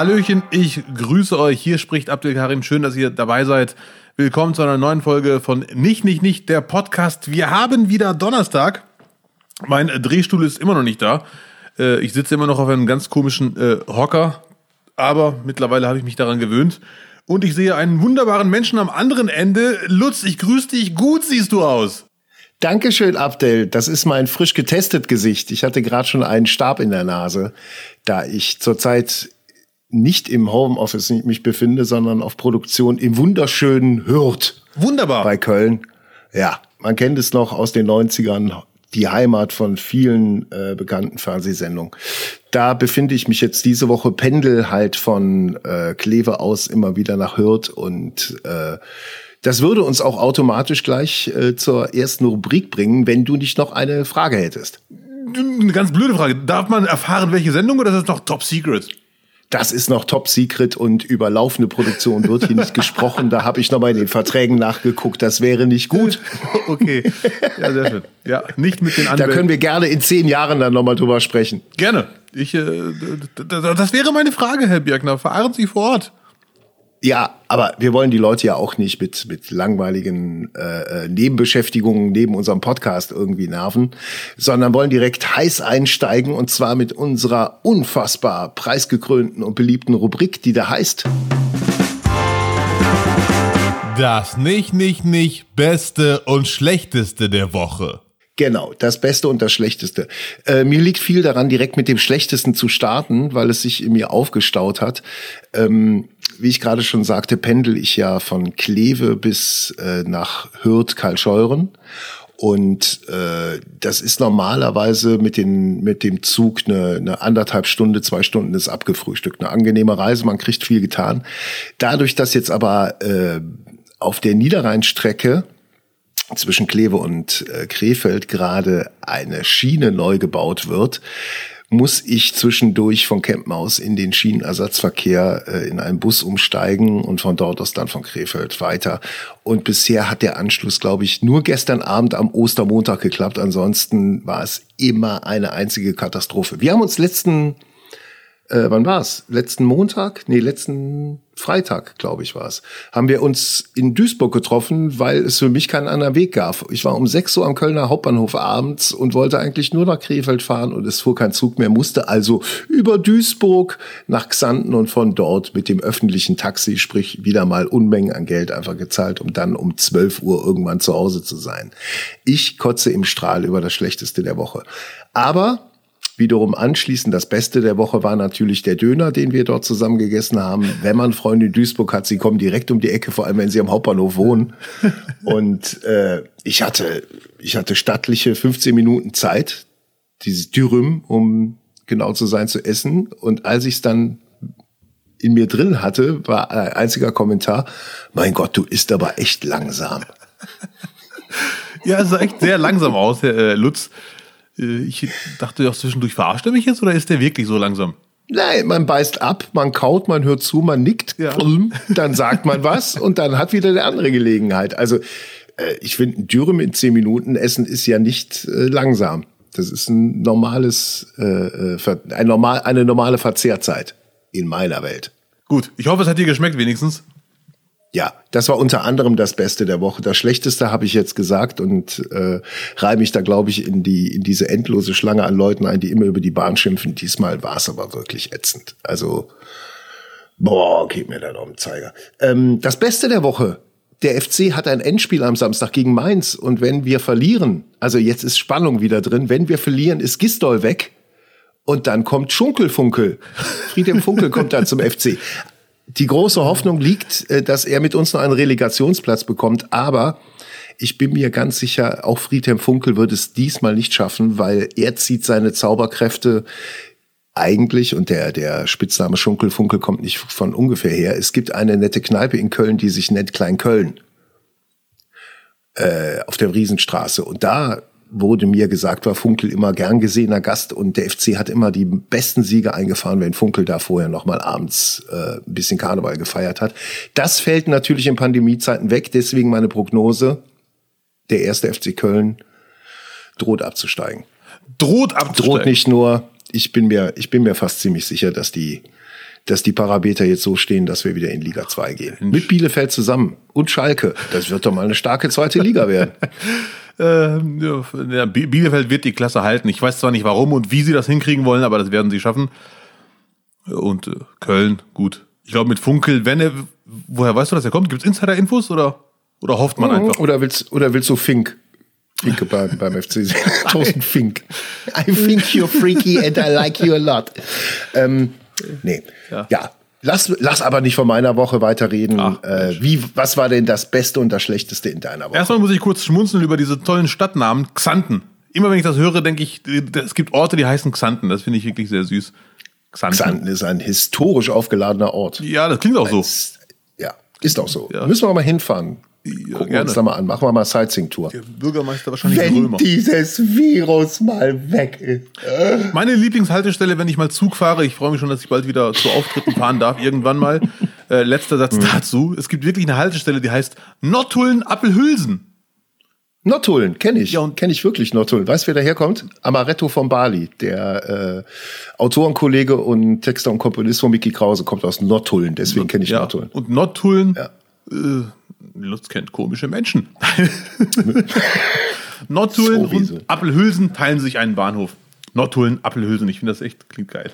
Hallöchen, ich grüße euch. Hier spricht Abdel Karim. Schön, dass ihr dabei seid. Willkommen zu einer neuen Folge von Nicht, Nicht, Nicht, der Podcast. Wir haben wieder Donnerstag. Mein Drehstuhl ist immer noch nicht da. Äh, ich sitze immer noch auf einem ganz komischen äh, Hocker. Aber mittlerweile habe ich mich daran gewöhnt. Und ich sehe einen wunderbaren Menschen am anderen Ende. Lutz, ich grüße dich. Gut siehst du aus. Dankeschön, Abdel. Das ist mein frisch getestet Gesicht. Ich hatte gerade schon einen Stab in der Nase, da ich zurzeit nicht im Homeoffice mich befinde, sondern auf Produktion im wunderschönen Hürth. Wunderbar. Bei Köln. Ja, man kennt es noch aus den 90ern, die Heimat von vielen äh, bekannten Fernsehsendungen. Da befinde ich mich jetzt diese Woche, pendel halt von äh, Kleve aus immer wieder nach Hürth und äh, das würde uns auch automatisch gleich äh, zur ersten Rubrik bringen, wenn du nicht noch eine Frage hättest. Eine ganz blöde Frage. Darf man erfahren, welche Sendung oder ist das noch Top Secret? Das ist noch top secret und über laufende Produktion wird hier nicht gesprochen. Da habe ich nochmal in den Verträgen nachgeguckt. Das wäre nicht gut. okay. Ja, sehr schön. Ja, nicht mit den anderen. Da können wir gerne in zehn Jahren dann nochmal drüber sprechen. Gerne. Ich, äh, das wäre meine Frage, Herr Birkner. Fahren Sie vor Ort. Ja, aber wir wollen die Leute ja auch nicht mit, mit langweiligen äh, äh, Nebenbeschäftigungen neben unserem Podcast irgendwie nerven, sondern wollen direkt heiß einsteigen und zwar mit unserer unfassbar preisgekrönten und beliebten Rubrik, die da heißt. Das nicht, nicht, nicht Beste und Schlechteste der Woche. Genau, das Beste und das Schlechteste. Äh, mir liegt viel daran, direkt mit dem Schlechtesten zu starten, weil es sich in mir aufgestaut hat. Ähm, wie ich gerade schon sagte, pendel ich ja von Kleve bis äh, nach Hürth, Karlscheuren. Und äh, das ist normalerweise mit, den, mit dem Zug eine, eine anderthalb Stunde, zwei Stunden ist abgefrühstückt. Eine angenehme Reise, man kriegt viel getan. Dadurch, dass jetzt aber äh, auf der Niederrheinstrecke zwischen Kleve und äh, Krefeld gerade eine Schiene neu gebaut wird, muss ich zwischendurch von Kempmaus in den Schienenersatzverkehr äh, in einen Bus umsteigen und von dort aus dann von Krefeld weiter. Und bisher hat der Anschluss, glaube ich, nur gestern Abend am Ostermontag geklappt. Ansonsten war es immer eine einzige Katastrophe. Wir haben uns letzten äh, wann war's? Letzten Montag? Nee, letzten Freitag, glaube ich, war's. Haben wir uns in Duisburg getroffen, weil es für mich keinen anderen Weg gab. Ich war um 6 Uhr am Kölner Hauptbahnhof abends und wollte eigentlich nur nach Krefeld fahren und es fuhr kein Zug mehr, musste also über Duisburg nach Xanten und von dort mit dem öffentlichen Taxi, sprich wieder mal Unmengen an Geld einfach gezahlt, um dann um 12 Uhr irgendwann zu Hause zu sein. Ich kotze im Strahl über das Schlechteste der Woche. Aber Wiederum anschließend das Beste der Woche war natürlich der Döner, den wir dort zusammen gegessen haben. Wenn man Freunde in Duisburg hat, sie kommen direkt um die Ecke, vor allem wenn sie am Hauptbahnhof wohnen. Und äh, ich hatte, ich hatte stattliche 15 Minuten Zeit, dieses Dürüm, um genau zu sein, zu essen. Und als ich es dann in mir drin hatte, war ein einziger Kommentar, mein Gott, du isst aber echt langsam. Ja, es sah echt sehr langsam aus, Herr äh, Lutz. Äh, ich dachte doch zwischendurch, verarscht er mich jetzt oder ist der wirklich so langsam? Nein, man beißt ab, man kaut, man hört zu, man nickt, ja. dann sagt man was und dann hat wieder der andere Gelegenheit. Also äh, ich finde, ein Dürüm in zehn Minuten essen ist ja nicht äh, langsam. Das ist ein normales, äh ein normal, eine normale Verzehrzeit in meiner Welt. Gut, ich hoffe, es hat dir geschmeckt wenigstens. Ja, das war unter anderem das Beste der Woche. Das Schlechteste habe ich jetzt gesagt und äh, reihe mich da, glaube ich, in die in diese endlose Schlange an Leuten ein, die immer über die Bahn schimpfen. Diesmal war es aber wirklich ätzend. Also, boah, geht mir da noch um Zeiger. Ähm, das Beste der Woche. Der FC hat ein Endspiel am Samstag gegen Mainz und wenn wir verlieren, also jetzt ist Spannung wieder drin, wenn wir verlieren, ist Gistol weg. Und dann kommt Schunkelfunkel. Friedhelm Funkel kommt dann zum FC die große Hoffnung liegt, äh, dass er mit uns noch einen Relegationsplatz bekommt, aber ich bin mir ganz sicher, auch Friedhelm Funkel wird es diesmal nicht schaffen, weil er zieht seine Zauberkräfte eigentlich, und der, der Spitzname Schunkelfunkel kommt nicht von ungefähr her, es gibt eine nette Kneipe in Köln, die sich nennt Klein Köln. Äh, auf der Riesenstraße. Und da wurde mir gesagt, war Funkel immer gern gesehener Gast und der FC hat immer die besten Siege eingefahren, wenn Funkel da vorher noch mal abends äh, ein bisschen Karneval gefeiert hat. Das fällt natürlich in Pandemiezeiten weg, deswegen meine Prognose, der erste FC Köln droht abzusteigen. Droht abzusteigen? Droht nicht nur, ich bin mir, ich bin mir fast ziemlich sicher, dass die dass die Parameter jetzt so stehen, dass wir wieder in Liga 2 gehen. Mit Bielefeld zusammen und Schalke. Das wird doch mal eine starke zweite Liga werden. Äh, ja, Bielefeld wird die Klasse halten. Ich weiß zwar nicht warum und wie sie das hinkriegen wollen, aber das werden sie schaffen. Und äh, Köln, gut. Ich glaube mit Funkel, wenn er, woher weißt du, dass er kommt? Gibt es Insider-Infos oder, oder hofft man einfach? Oder willst, oder willst du Fink? Finke beim, beim FC Thorsten Fink. I think you're freaky and I like you a lot. Ähm, nee. Ja. ja. Lass, lass aber nicht von meiner Woche weiterreden. Ach, äh, wie, was war denn das Beste und das Schlechteste in deiner Woche? Erstmal muss ich kurz schmunzeln über diese tollen Stadtnamen. Xanten. Immer wenn ich das höre, denke ich, es gibt Orte, die heißen Xanten. Das finde ich wirklich sehr süß. Xanten. Xanten ist ein historisch aufgeladener Ort. Ja, das klingt auch so. ja, ist auch so. Ja. Müssen wir mal hinfahren. Ja, Gucken wir uns da mal an. Machen wir mal Sightseeing-Tour. Der Bürgermeister wahrscheinlich Wenn Römer. dieses Virus mal weg ist. Meine Lieblingshaltestelle, wenn ich mal Zug fahre, ich freue mich schon, dass ich bald wieder zu Auftritten fahren darf, irgendwann mal. Äh, letzter Satz mhm. dazu. Es gibt wirklich eine Haltestelle, die heißt Nottuln Appelhülsen. Nottuln, kenne ich. Ja, und kenne ich wirklich Nottuln. Weißt du, wer daherkommt? Amaretto von Bali, der äh, Autorenkollege und Texter und Komponist von Mickey Krause, kommt aus Nottuln, deswegen kenne ich ja. Nottuln. Und Nottuln ja. äh, Lutz kennt komische Menschen. Nottuln und Appelhülsen teilen sich einen Bahnhof. Nottuln, Appelhülsen, ich finde das echt, klingt geil.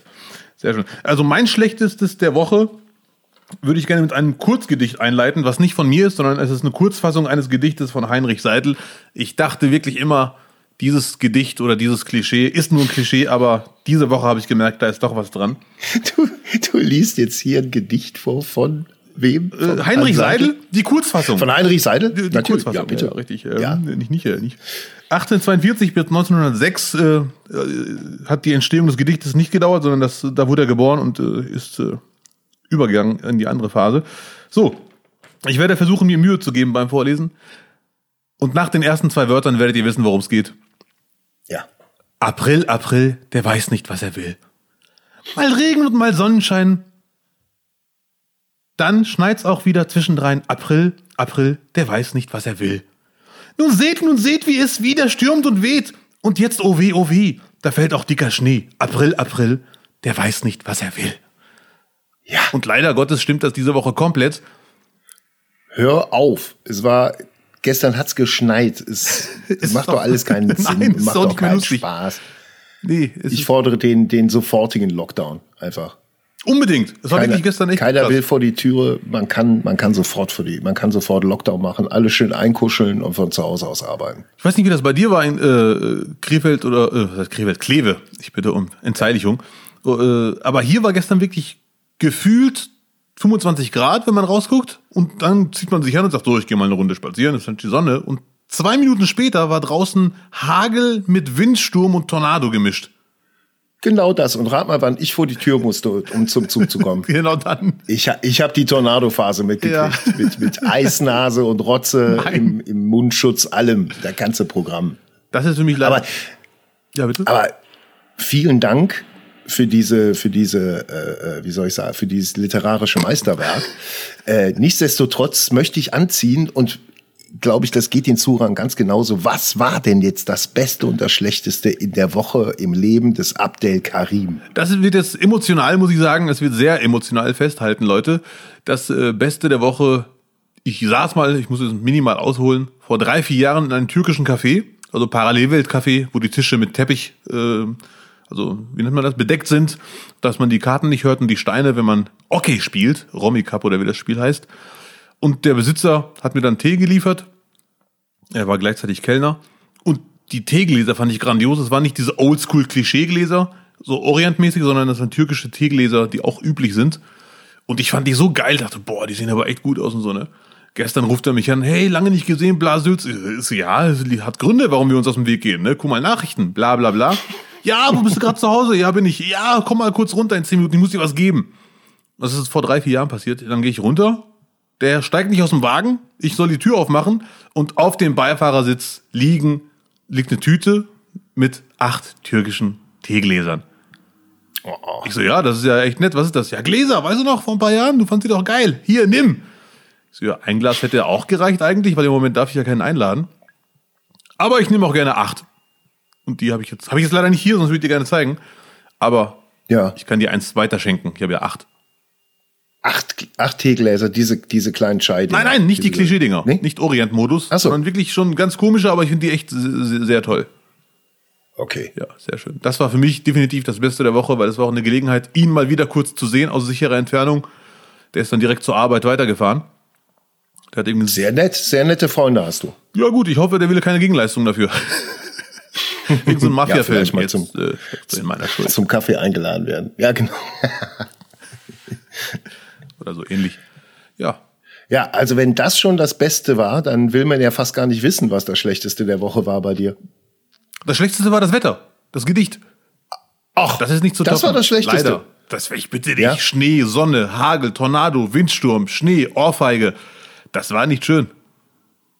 Sehr schön. Also mein schlechtestes der Woche würde ich gerne mit einem Kurzgedicht einleiten, was nicht von mir ist, sondern es ist eine Kurzfassung eines Gedichtes von Heinrich Seidel. Ich dachte wirklich immer, dieses Gedicht oder dieses Klischee ist nur ein Klischee, aber diese Woche habe ich gemerkt, da ist doch was dran. Du, du liest jetzt hier ein Gedicht vor von wem? Äh, Heinrich Seidel, die Kurzfassung. Von Heinrich Seidel? Die, die Kurzfassung, ja, bitte. Ja, richtig. Ähm, ja. Nicht, nicht, äh, nicht. 1842 bis 1906 äh, äh, hat die Entstehung des Gedichtes nicht gedauert, sondern das, da wurde er geboren und äh, ist äh, übergegangen in die andere Phase. So, ich werde versuchen, mir Mühe zu geben beim Vorlesen. Und nach den ersten zwei Wörtern werdet ihr wissen, worum es geht. Ja. April, April, der weiß nicht, was er will. Mal Regen und mal Sonnenschein, dann schneit's auch wieder zwischendrein. April, April, der weiß nicht, was er will. Nun seht, nun seht, wie es wieder stürmt und weht. Und jetzt, oh weh, oh weh, da fällt auch dicker Schnee. April, April, der weiß nicht, was er will. Ja. Und leider Gottes stimmt das diese Woche komplett. Hör auf. Es war, gestern hat's geschneit. Es, es macht doch alles keinen Sinn. Nein, macht doch keinen Spaß. Nee, ich fordere den, den sofortigen Lockdown einfach. Unbedingt. Das war keiner, wirklich gestern echt. Keiner krass. will vor die Türe. Man kann, man kann sofort vor die, man kann sofort Lockdown machen, alle schön einkuscheln und von zu Hause aus arbeiten. Ich weiß nicht, wie das bei dir war in äh, Krefeld oder äh, Krefeld, Kleve. Ich bitte um Entzeiligung. Äh, aber hier war gestern wirklich gefühlt 25 Grad, wenn man rausguckt. Und dann zieht man sich an und sagt, so, ich gehe mal eine Runde spazieren, es scheint die Sonne. Und zwei Minuten später war draußen Hagel mit Windsturm und Tornado gemischt. Genau das. Und rat mal, wann ich vor die Tür musste, um zum Zug zu kommen. genau dann. Ich, ich habe die Tornado-Phase mitgekriegt. Ja. Mit, mit Eisnase und Rotze im, im, Mundschutz, allem. Der ganze Programm. Das ist für mich leider. Aber, ja, bitte? aber vielen Dank für diese, für diese, äh, äh, wie soll ich sagen, für dieses literarische Meisterwerk. Äh, nichtsdestotrotz möchte ich anziehen und glaube ich, das geht den Zuhörern ganz genauso. Was war denn jetzt das Beste und das Schlechteste in der Woche im Leben des Abdel Karim? Das wird jetzt emotional, muss ich sagen. Es wird sehr emotional festhalten, Leute. Das äh, Beste der Woche, ich saß mal, ich muss es minimal ausholen, vor drei, vier Jahren in einem türkischen Café, also Parallelwelt-Café, wo die Tische mit Teppich, äh, also wie nennt man das, bedeckt sind, dass man die Karten nicht hört und die Steine, wenn man Okay spielt, Romy Cup oder wie das Spiel heißt. Und der Besitzer hat mir dann Tee geliefert. Er war gleichzeitig Kellner. Und die Teegläser fand ich grandios. Es waren nicht diese Oldschool-Klischeegläser, so orientmäßig, sondern das waren türkische Teegläser, die auch üblich sind. Und ich fand die so geil, dachte, boah, die sehen aber echt gut aus und so, ne? Gestern ruft er mich an, hey, lange nicht gesehen, bla, Sülz. Ja, hat Gründe, warum wir uns aus dem Weg gehen, ne? Guck mal, Nachrichten, bla, bla, bla. Ja, wo bist du gerade zu Hause? Ja, bin ich. Ja, komm mal kurz runter in zehn Minuten, ich muss dir was geben. Das ist vor drei, vier Jahren passiert. Dann gehe ich runter, der steigt nicht aus dem Wagen, ich soll die Tür aufmachen und auf dem Beifahrersitz liegen, liegt eine Tüte mit acht türkischen Teegläsern. Oh. Ich so, ja, das ist ja echt nett. Was ist das? Ja, Gläser, weißt du noch, vor ein paar Jahren? Du fandst sie doch geil. Hier, nimm. Ich so, ja, ein Glas hätte auch gereicht eigentlich, weil im Moment darf ich ja keinen einladen. Aber ich nehme auch gerne acht. Und die habe ich jetzt, habe ich jetzt leider nicht hier, sonst würde ich dir gerne zeigen. Aber ja. ich kann dir eins weiter schenken. Ich habe ja acht. Acht, acht Teegläser, diese, diese kleinen Scheiben. Nein, nein, nicht die Klischee-Dinger. Nee? Nicht Orient-Modus, so. sondern wirklich schon ganz komische, aber ich finde die echt sehr, sehr toll. Okay. Ja, sehr schön. Das war für mich definitiv das Beste der Woche, weil es war auch eine Gelegenheit, ihn mal wieder kurz zu sehen aus sicherer Entfernung. Der ist dann direkt zur Arbeit weitergefahren. Der hat eben sehr nett, sehr nette Freunde hast du. Ja gut, ich hoffe, der will keine Gegenleistung dafür. Irgend so ein Mafia-Film ja, mal zum, äh, meiner Schuld. zum Kaffee eingeladen werden. Ja, genau. Oder so ähnlich. Ja. Ja, also wenn das schon das Beste war, dann will man ja fast gar nicht wissen, was das Schlechteste der Woche war bei dir. Das Schlechteste war das Wetter, das Gedicht. Ach, das ist nicht zu Das toppen. war das Schlechteste. Leider. Das ich bitte dich. Ja? Schnee, Sonne, Hagel, Tornado, Windsturm, Schnee, Ohrfeige. Das war nicht schön.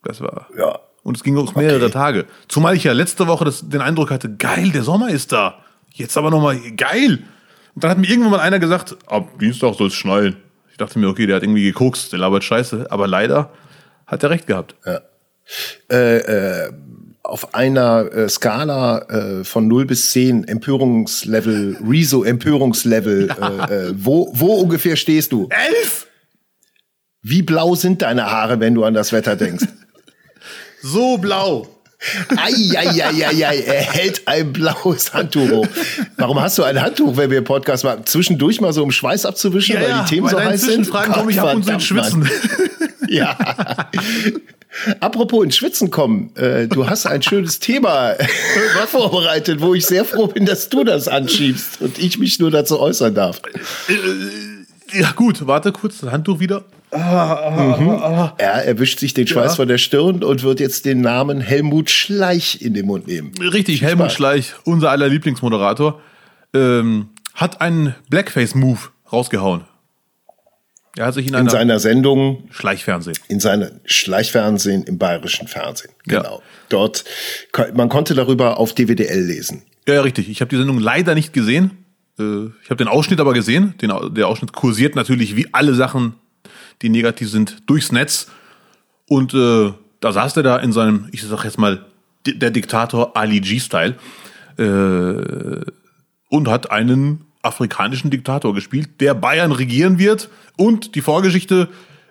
Das war. Ja. Und es ging auch mehrere okay. Tage. Zumal ich ja letzte Woche das, den Eindruck hatte, geil, der Sommer ist da. Jetzt aber nochmal, geil. Und dann hat mir irgendwann mal einer gesagt, ab Dienstag soll es schneien. Ich dachte mir, okay, der hat irgendwie gekokst, der labert scheiße. Aber leider hat er recht gehabt. Ja. Äh, äh, auf einer äh, Skala äh, von 0 bis 10 Empörungslevel, Rezo Empörungslevel, ja. äh, äh, wo, wo ungefähr stehst du? Elf! Wie blau sind deine Haare, wenn du an das Wetter denkst? so blau. Eieieiei, er hält ein blaues Handtuch hoch. Warum hast du ein Handtuch, wenn wir Podcast machen? Zwischendurch mal so um Schweiß abzuwischen, ja, weil die Themen so heiß sind? Fragen komme ich ab und zu ins Schwitzen. ja. Apropos ins Schwitzen kommen, äh, du hast ein schönes Thema vorbereitet, wo ich sehr froh bin, dass du das anschiebst und ich mich nur dazu äußern darf. Äh, äh, ja gut, warte kurz, das Handtuch wieder. Ah, ah, mhm. ah, er erwischt sich den Schweiß ja. von der Stirn und wird jetzt den Namen Helmut Schleich in den Mund nehmen. Richtig, Helmut Spaß. Schleich, unser aller Lieblingsmoderator, ähm, hat einen Blackface-Move rausgehauen. Er hat sich in, in seiner Sendung Schleichfernsehen. In seiner Schleichfernsehen im bayerischen Fernsehen. Genau. Ja. Dort, man konnte darüber auf DWDL lesen. Ja, richtig. Ich habe die Sendung leider nicht gesehen. Äh, ich habe den Ausschnitt aber gesehen. Den, der Ausschnitt kursiert natürlich wie alle Sachen die negativ sind, durchs Netz. Und äh, da saß er da in seinem, ich sag jetzt mal, der Diktator Ali G-Style äh, und hat einen afrikanischen Diktator gespielt, der Bayern regieren wird. Und die Vorgeschichte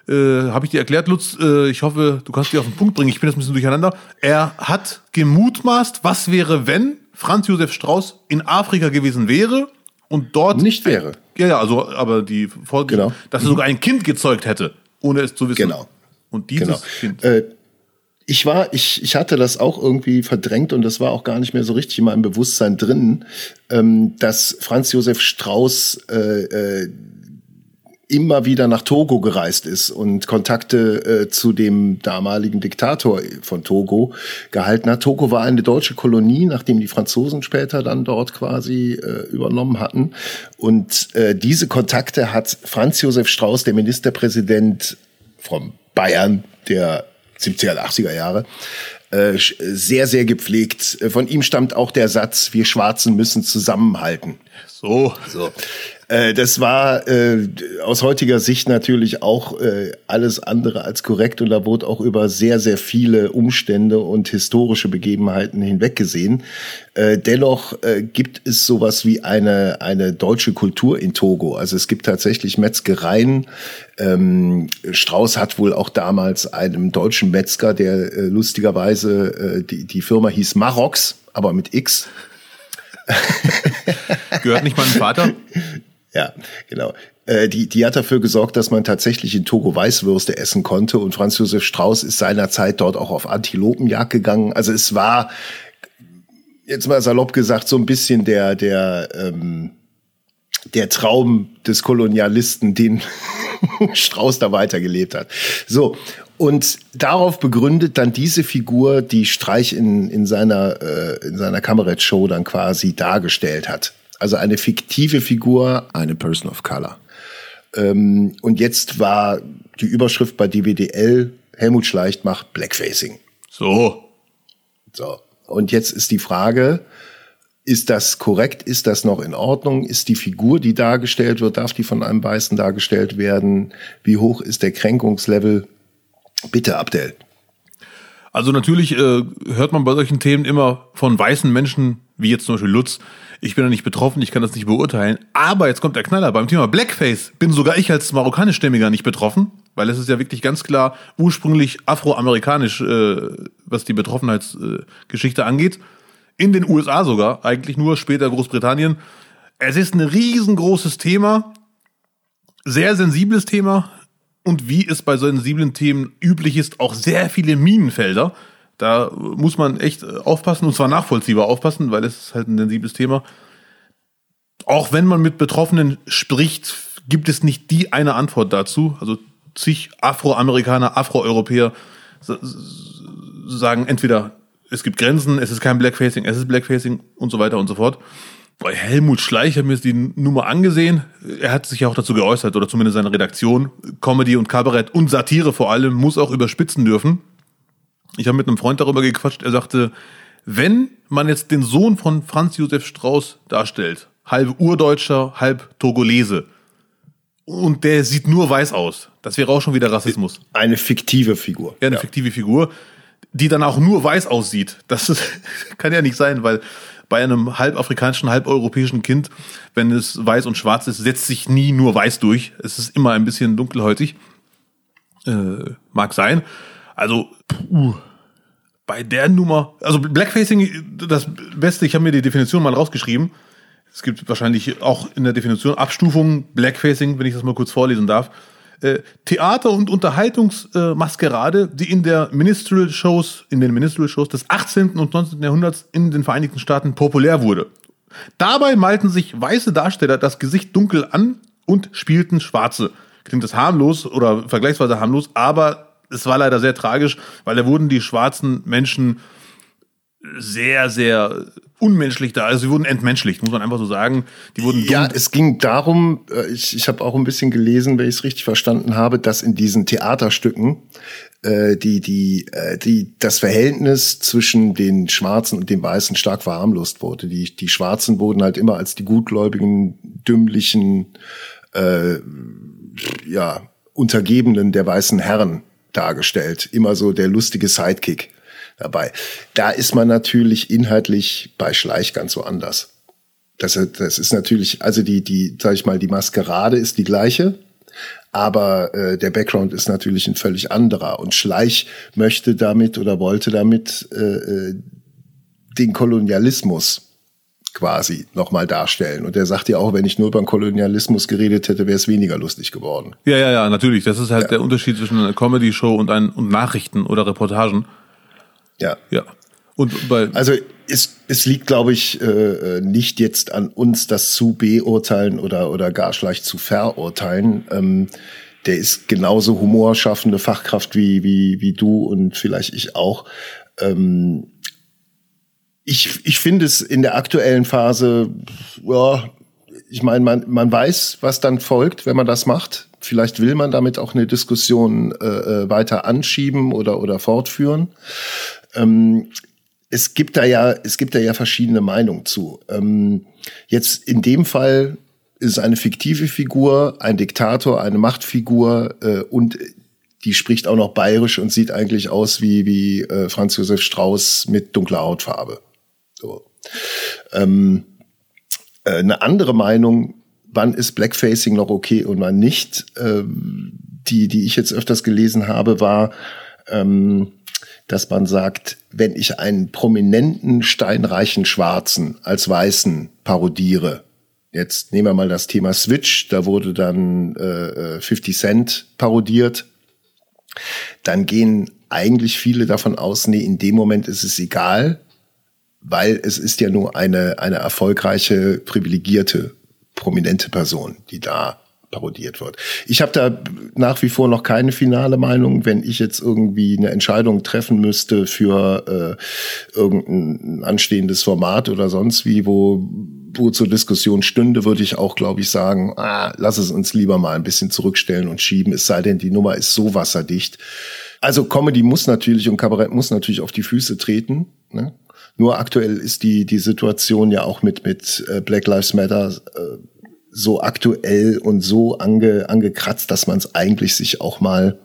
äh, habe ich dir erklärt, Lutz. Äh, ich hoffe, du kannst die auf den Punkt bringen. Ich bin jetzt ein bisschen durcheinander. Er hat gemutmaßt, was wäre, wenn Franz Josef Strauß in Afrika gewesen wäre und dort nicht wäre. Ja, ja, also, aber die Folge, genau. dass er sogar ein Kind gezeugt hätte, ohne es zu wissen. Genau. Und dieses genau. Kind. Äh, ich war, ich, ich hatte das auch irgendwie verdrängt und das war auch gar nicht mehr so richtig in meinem Bewusstsein drin, ähm, dass Franz Josef Strauß äh, äh, immer wieder nach Togo gereist ist und Kontakte äh, zu dem damaligen Diktator von Togo gehalten hat. Togo war eine deutsche Kolonie, nachdem die Franzosen später dann dort quasi äh, übernommen hatten. Und äh, diese Kontakte hat Franz Josef Strauß, der Ministerpräsident von Bayern der 70er, 80er Jahre, äh, sehr, sehr gepflegt. Von ihm stammt auch der Satz, wir Schwarzen müssen zusammenhalten. So. so. Äh, das war äh, aus heutiger Sicht natürlich auch äh, alles andere als korrekt und da wurde auch über sehr, sehr viele Umstände und historische Begebenheiten hinweggesehen. Äh, dennoch äh, gibt es sowas wie eine, eine deutsche Kultur in Togo. Also es gibt tatsächlich Metzgereien. Ähm, Strauß hat wohl auch damals einem deutschen Metzger, der äh, lustigerweise, äh, die, die Firma hieß Marox, aber mit X. Gehört nicht meinem Vater? Ja, genau. Äh, die, die hat dafür gesorgt, dass man tatsächlich in Togo Weißwürste essen konnte. Und Franz Josef Strauß ist seinerzeit dort auch auf Antilopenjagd gegangen. Also es war, jetzt mal salopp gesagt, so ein bisschen der, der, ähm, der Traum des Kolonialisten, den Strauß da weitergelebt hat. So. Und darauf begründet dann diese Figur, die Streich in, in seiner, äh, in seiner Kabarett-Show dann quasi dargestellt hat. Also eine fiktive Figur, eine Person of Color. Ähm, und jetzt war die Überschrift bei DWDL, Helmut Schleicht macht Blackfacing. So. So. Und jetzt ist die Frage, ist das korrekt? Ist das noch in Ordnung? Ist die Figur, die dargestellt wird, darf die von einem Weißen dargestellt werden? Wie hoch ist der Kränkungslevel? Bitte, Abdel. Also natürlich äh, hört man bei solchen Themen immer von weißen Menschen wie jetzt zum Beispiel Lutz. Ich bin da nicht betroffen, ich kann das nicht beurteilen. Aber jetzt kommt der Knaller. Beim Thema Blackface bin sogar ich als marokkanischstämmiger nicht betroffen, weil es ist ja wirklich ganz klar ursprünglich afroamerikanisch, äh, was die Betroffenheitsgeschichte äh, angeht. In den USA sogar, eigentlich nur später Großbritannien. Es ist ein riesengroßes Thema, sehr sensibles Thema und wie es bei sensiblen Themen üblich ist, auch sehr viele Minenfelder. Da muss man echt äh, aufpassen und zwar nachvollziehbar aufpassen, weil es ist halt ein sensibles Thema. Auch wenn man mit Betroffenen spricht, gibt es nicht die eine Antwort dazu. Also zig Afroamerikaner, Afroeuropäer sagen entweder es gibt Grenzen, es ist kein Blackfacing, es ist Blackfacing und so weiter und so fort. Bei Helmut Schleich habe mir die Nummer angesehen. Er hat sich ja auch dazu geäußert, oder zumindest seine Redaktion. Comedy und Kabarett und Satire vor allem muss auch überspitzen dürfen. Ich habe mit einem Freund darüber gequatscht. Er sagte, wenn man jetzt den Sohn von Franz Josef Strauß darstellt, halb Urdeutscher, halb Togolese, und der sieht nur weiß aus, das wäre auch schon wieder Rassismus. Eine fiktive Figur. Ja, eine ja. fiktive Figur, die dann auch nur weiß aussieht. Das ist, kann ja nicht sein, weil bei einem halb afrikanischen, halb europäischen Kind, wenn es weiß und schwarz ist, setzt sich nie nur weiß durch. Es ist immer ein bisschen dunkelhäutig. Äh, mag sein. Also, puh, bei der Nummer, also Blackfacing, das Beste, ich habe mir die Definition mal rausgeschrieben. Es gibt wahrscheinlich auch in der Definition Abstufungen, Blackfacing, wenn ich das mal kurz vorlesen darf. Äh, Theater- und Unterhaltungsmaskerade, die in der Minstrel Shows, in den Minstrel Shows des 18. und 19. Jahrhunderts in den Vereinigten Staaten populär wurde. Dabei malten sich weiße Darsteller das Gesicht dunkel an und spielten schwarze. Klingt das harmlos oder vergleichsweise harmlos, aber es war leider sehr tragisch, weil da wurden die schwarzen Menschen sehr, sehr unmenschlich da. Also sie wurden entmenschlicht, muss man einfach so sagen. Die wurden ja, es ging darum, äh, ich, ich habe auch ein bisschen gelesen, wenn ich es richtig verstanden habe, dass in diesen Theaterstücken äh, die, die, äh, die, das Verhältnis zwischen den Schwarzen und den Weißen stark verharmlost wurde. Die, die Schwarzen wurden halt immer als die gutgläubigen, dümmlichen, äh, ja, Untergebenen der weißen Herren dargestellt. Immer so der lustige Sidekick dabei. Da ist man natürlich inhaltlich bei Schleich ganz woanders. Das, das ist natürlich, also die, die, sag ich mal, die Maskerade ist die gleiche, aber äh, der Background ist natürlich ein völlig anderer. Und Schleich möchte damit oder wollte damit äh, äh den Kolonialismus quasi nochmal darstellen. Und er sagt ja auch, wenn ich nur beim Kolonialismus geredet hätte, wäre es weniger lustig geworden. Ja, ja, ja, natürlich. Das ist halt ja. der Unterschied zwischen einer Comedy-Show und, ein, und Nachrichten oder Reportagen. Ja. Ja. Und bei also es, es liegt, glaube ich, äh, nicht jetzt an uns, das zu beurteilen oder, oder gar schlecht zu verurteilen. Ähm, der ist genauso humorschaffende Fachkraft wie, wie, wie du und vielleicht ich auch. Ähm, ich, ich finde es in der aktuellen Phase, ja, ich meine, man, man weiß, was dann folgt, wenn man das macht. Vielleicht will man damit auch eine Diskussion äh, äh weiter anschieben oder, oder fortführen. Ähm, es gibt da ja, es gibt da ja verschiedene Meinungen zu. Ähm, jetzt in dem Fall ist eine fiktive Figur, ein Diktator, eine Machtfigur äh, und die spricht auch noch bayerisch und sieht eigentlich aus wie, wie äh, Franz Josef Strauß mit dunkler Hautfarbe. So. Ähm, äh, eine andere Meinung, wann ist Blackfacing noch okay und wann nicht, ähm, die, die ich jetzt öfters gelesen habe, war, ähm, dass man sagt, wenn ich einen prominenten, steinreichen Schwarzen als Weißen parodiere, jetzt nehmen wir mal das Thema Switch, da wurde dann äh, 50 äh, Cent parodiert, dann gehen eigentlich viele davon aus, nee, in dem Moment ist es egal, weil es ist ja nur eine, eine erfolgreiche, privilegierte, prominente Person, die da parodiert wird. Ich habe da nach wie vor noch keine finale Meinung. Wenn ich jetzt irgendwie eine Entscheidung treffen müsste für äh, irgendein anstehendes Format oder sonst wie, wo, wo zur Diskussion stünde, würde ich auch, glaube ich, sagen, ah, lass es uns lieber mal ein bisschen zurückstellen und schieben, es sei denn, die Nummer ist so wasserdicht. Also Comedy muss natürlich und Kabarett muss natürlich auf die Füße treten. Ne? Nur aktuell ist die, die Situation ja auch mit, mit äh, Black Lives Matter äh, so aktuell und so ange, angekratzt, dass man es eigentlich sich auch mal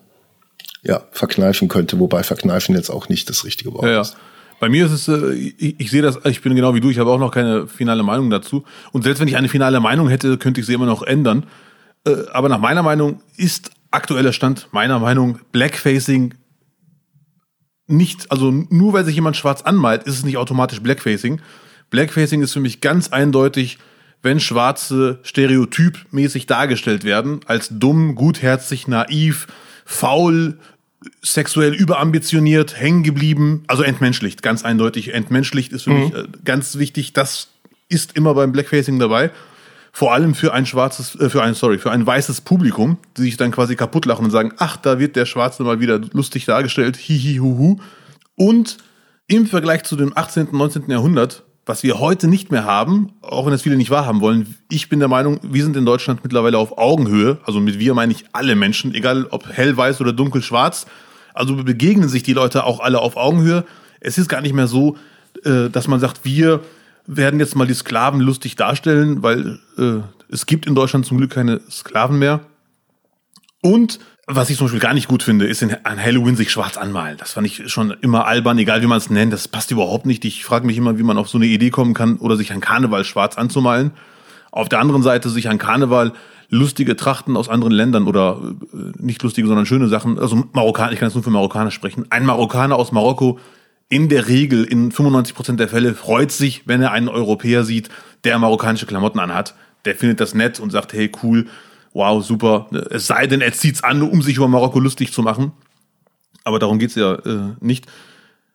ja, verkneifen könnte, wobei verkneifen jetzt auch nicht das richtige Wort ja, ist. Bei mir ist es, äh, ich, ich sehe das, ich bin genau wie du, ich habe auch noch keine finale Meinung dazu. Und selbst wenn ich eine finale Meinung hätte, könnte ich sie immer noch ändern. Äh, aber nach meiner Meinung ist aktueller Stand, meiner Meinung, Blackfacing nicht, also nur weil sich jemand schwarz anmalt, ist es nicht automatisch Blackfacing. Blackfacing ist für mich ganz eindeutig, wenn Schwarze stereotypmäßig dargestellt werden, als dumm, gutherzig, naiv, faul, sexuell überambitioniert, hängen geblieben, also entmenschlicht, ganz eindeutig. Entmenschlicht ist für mhm. mich äh, ganz wichtig. Das ist immer beim Blackfacing dabei. Vor allem für ein schwarzes, äh, für ein, sorry, für ein weißes Publikum, die sich dann quasi kaputt lachen und sagen, ach, da wird der Schwarze mal wieder lustig dargestellt, hihi, huhu. Und im Vergleich zu dem 18., 19. Jahrhundert was wir heute nicht mehr haben, auch wenn es viele nicht wahrhaben wollen. Ich bin der Meinung, wir sind in Deutschland mittlerweile auf Augenhöhe. Also mit wir meine ich alle Menschen, egal ob hell, weiß oder dunkel, schwarz. Also begegnen sich die Leute auch alle auf Augenhöhe. Es ist gar nicht mehr so, äh, dass man sagt, wir werden jetzt mal die Sklaven lustig darstellen, weil äh, es gibt in Deutschland zum Glück keine Sklaven mehr. Und was ich zum Beispiel gar nicht gut finde, ist in, an Halloween sich schwarz anmalen. Das fand ich schon immer albern, egal wie man es nennt. Das passt überhaupt nicht. Ich frage mich immer, wie man auf so eine Idee kommen kann oder sich an Karneval schwarz anzumalen. Auf der anderen Seite sich an Karneval lustige Trachten aus anderen Ländern oder äh, nicht lustige, sondern schöne Sachen. Also Marokkaner, ich kann jetzt nur für Marokkaner sprechen. Ein Marokkaner aus Marokko in der Regel, in 95 Prozent der Fälle, freut sich, wenn er einen Europäer sieht, der marokkanische Klamotten anhat. Der findet das nett und sagt, hey, cool, wow, super. Es sei denn, er zieht's an, um sich über Marokko lustig zu machen. Aber darum geht's ja äh, nicht.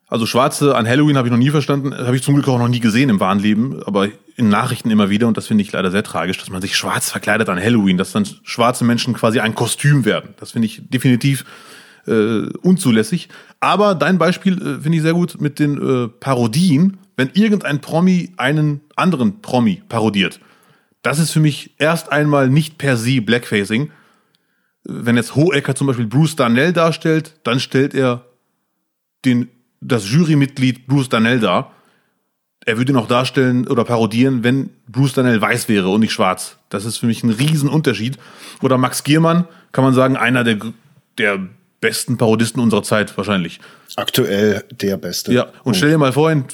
Also Schwarze an Halloween habe ich noch nie verstanden, habe ich zum Glück auch noch nie gesehen im wahren Leben, aber in Nachrichten immer wieder und das finde ich leider sehr tragisch, dass man sich schwarz verkleidet an Halloween, dass dann schwarze Menschen quasi ein Kostüm werden. Das finde ich definitiv äh, unzulässig. Aber dein Beispiel äh, finde ich sehr gut mit den äh, Parodien, wenn irgendein Promi einen anderen Promi parodiert. Das ist für mich erst einmal nicht per se Blackfacing. Wenn jetzt Hohecker zum Beispiel Bruce Darnell darstellt, dann stellt er den, das Jurymitglied Bruce Darnell dar. Er würde ihn auch darstellen oder parodieren, wenn Bruce Darnell weiß wäre und nicht schwarz. Das ist für mich ein Riesenunterschied. Oder Max Giermann, kann man sagen, einer der, der besten Parodisten unserer Zeit wahrscheinlich. Aktuell der beste. Ja, und stell dir mal vor, in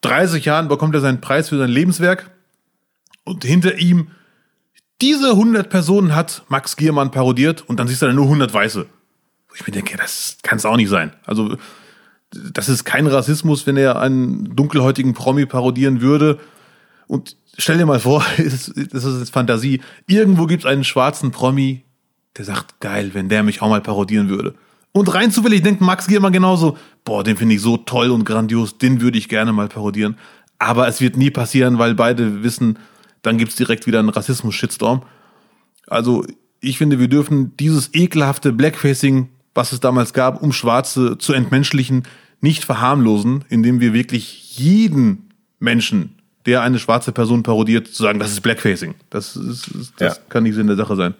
30 Jahren bekommt er seinen Preis für sein Lebenswerk und hinter ihm diese 100 Personen hat Max Giermann parodiert und dann siehst du da nur 100 Weiße. Wo ich mir denke, das kann es auch nicht sein. Also, das ist kein Rassismus, wenn er einen dunkelhäutigen Promi parodieren würde. Und stell dir mal vor, das ist jetzt Fantasie, irgendwo gibt es einen schwarzen Promi, der sagt, geil, wenn der mich auch mal parodieren würde. Und rein zufällig denkt Max Giermann genauso, boah, den finde ich so toll und grandios, den würde ich gerne mal parodieren. Aber es wird nie passieren, weil beide wissen, dann gibt's direkt wieder einen Rassismus-Shitstorm. Also ich finde, wir dürfen dieses ekelhafte Blackfacing, was es damals gab, um Schwarze zu entmenschlichen, nicht verharmlosen, indem wir wirklich jeden Menschen, der eine schwarze Person parodiert, zu sagen, das ist Blackfacing. Das, ist, das ja. kann nicht Sinn der Sache sein.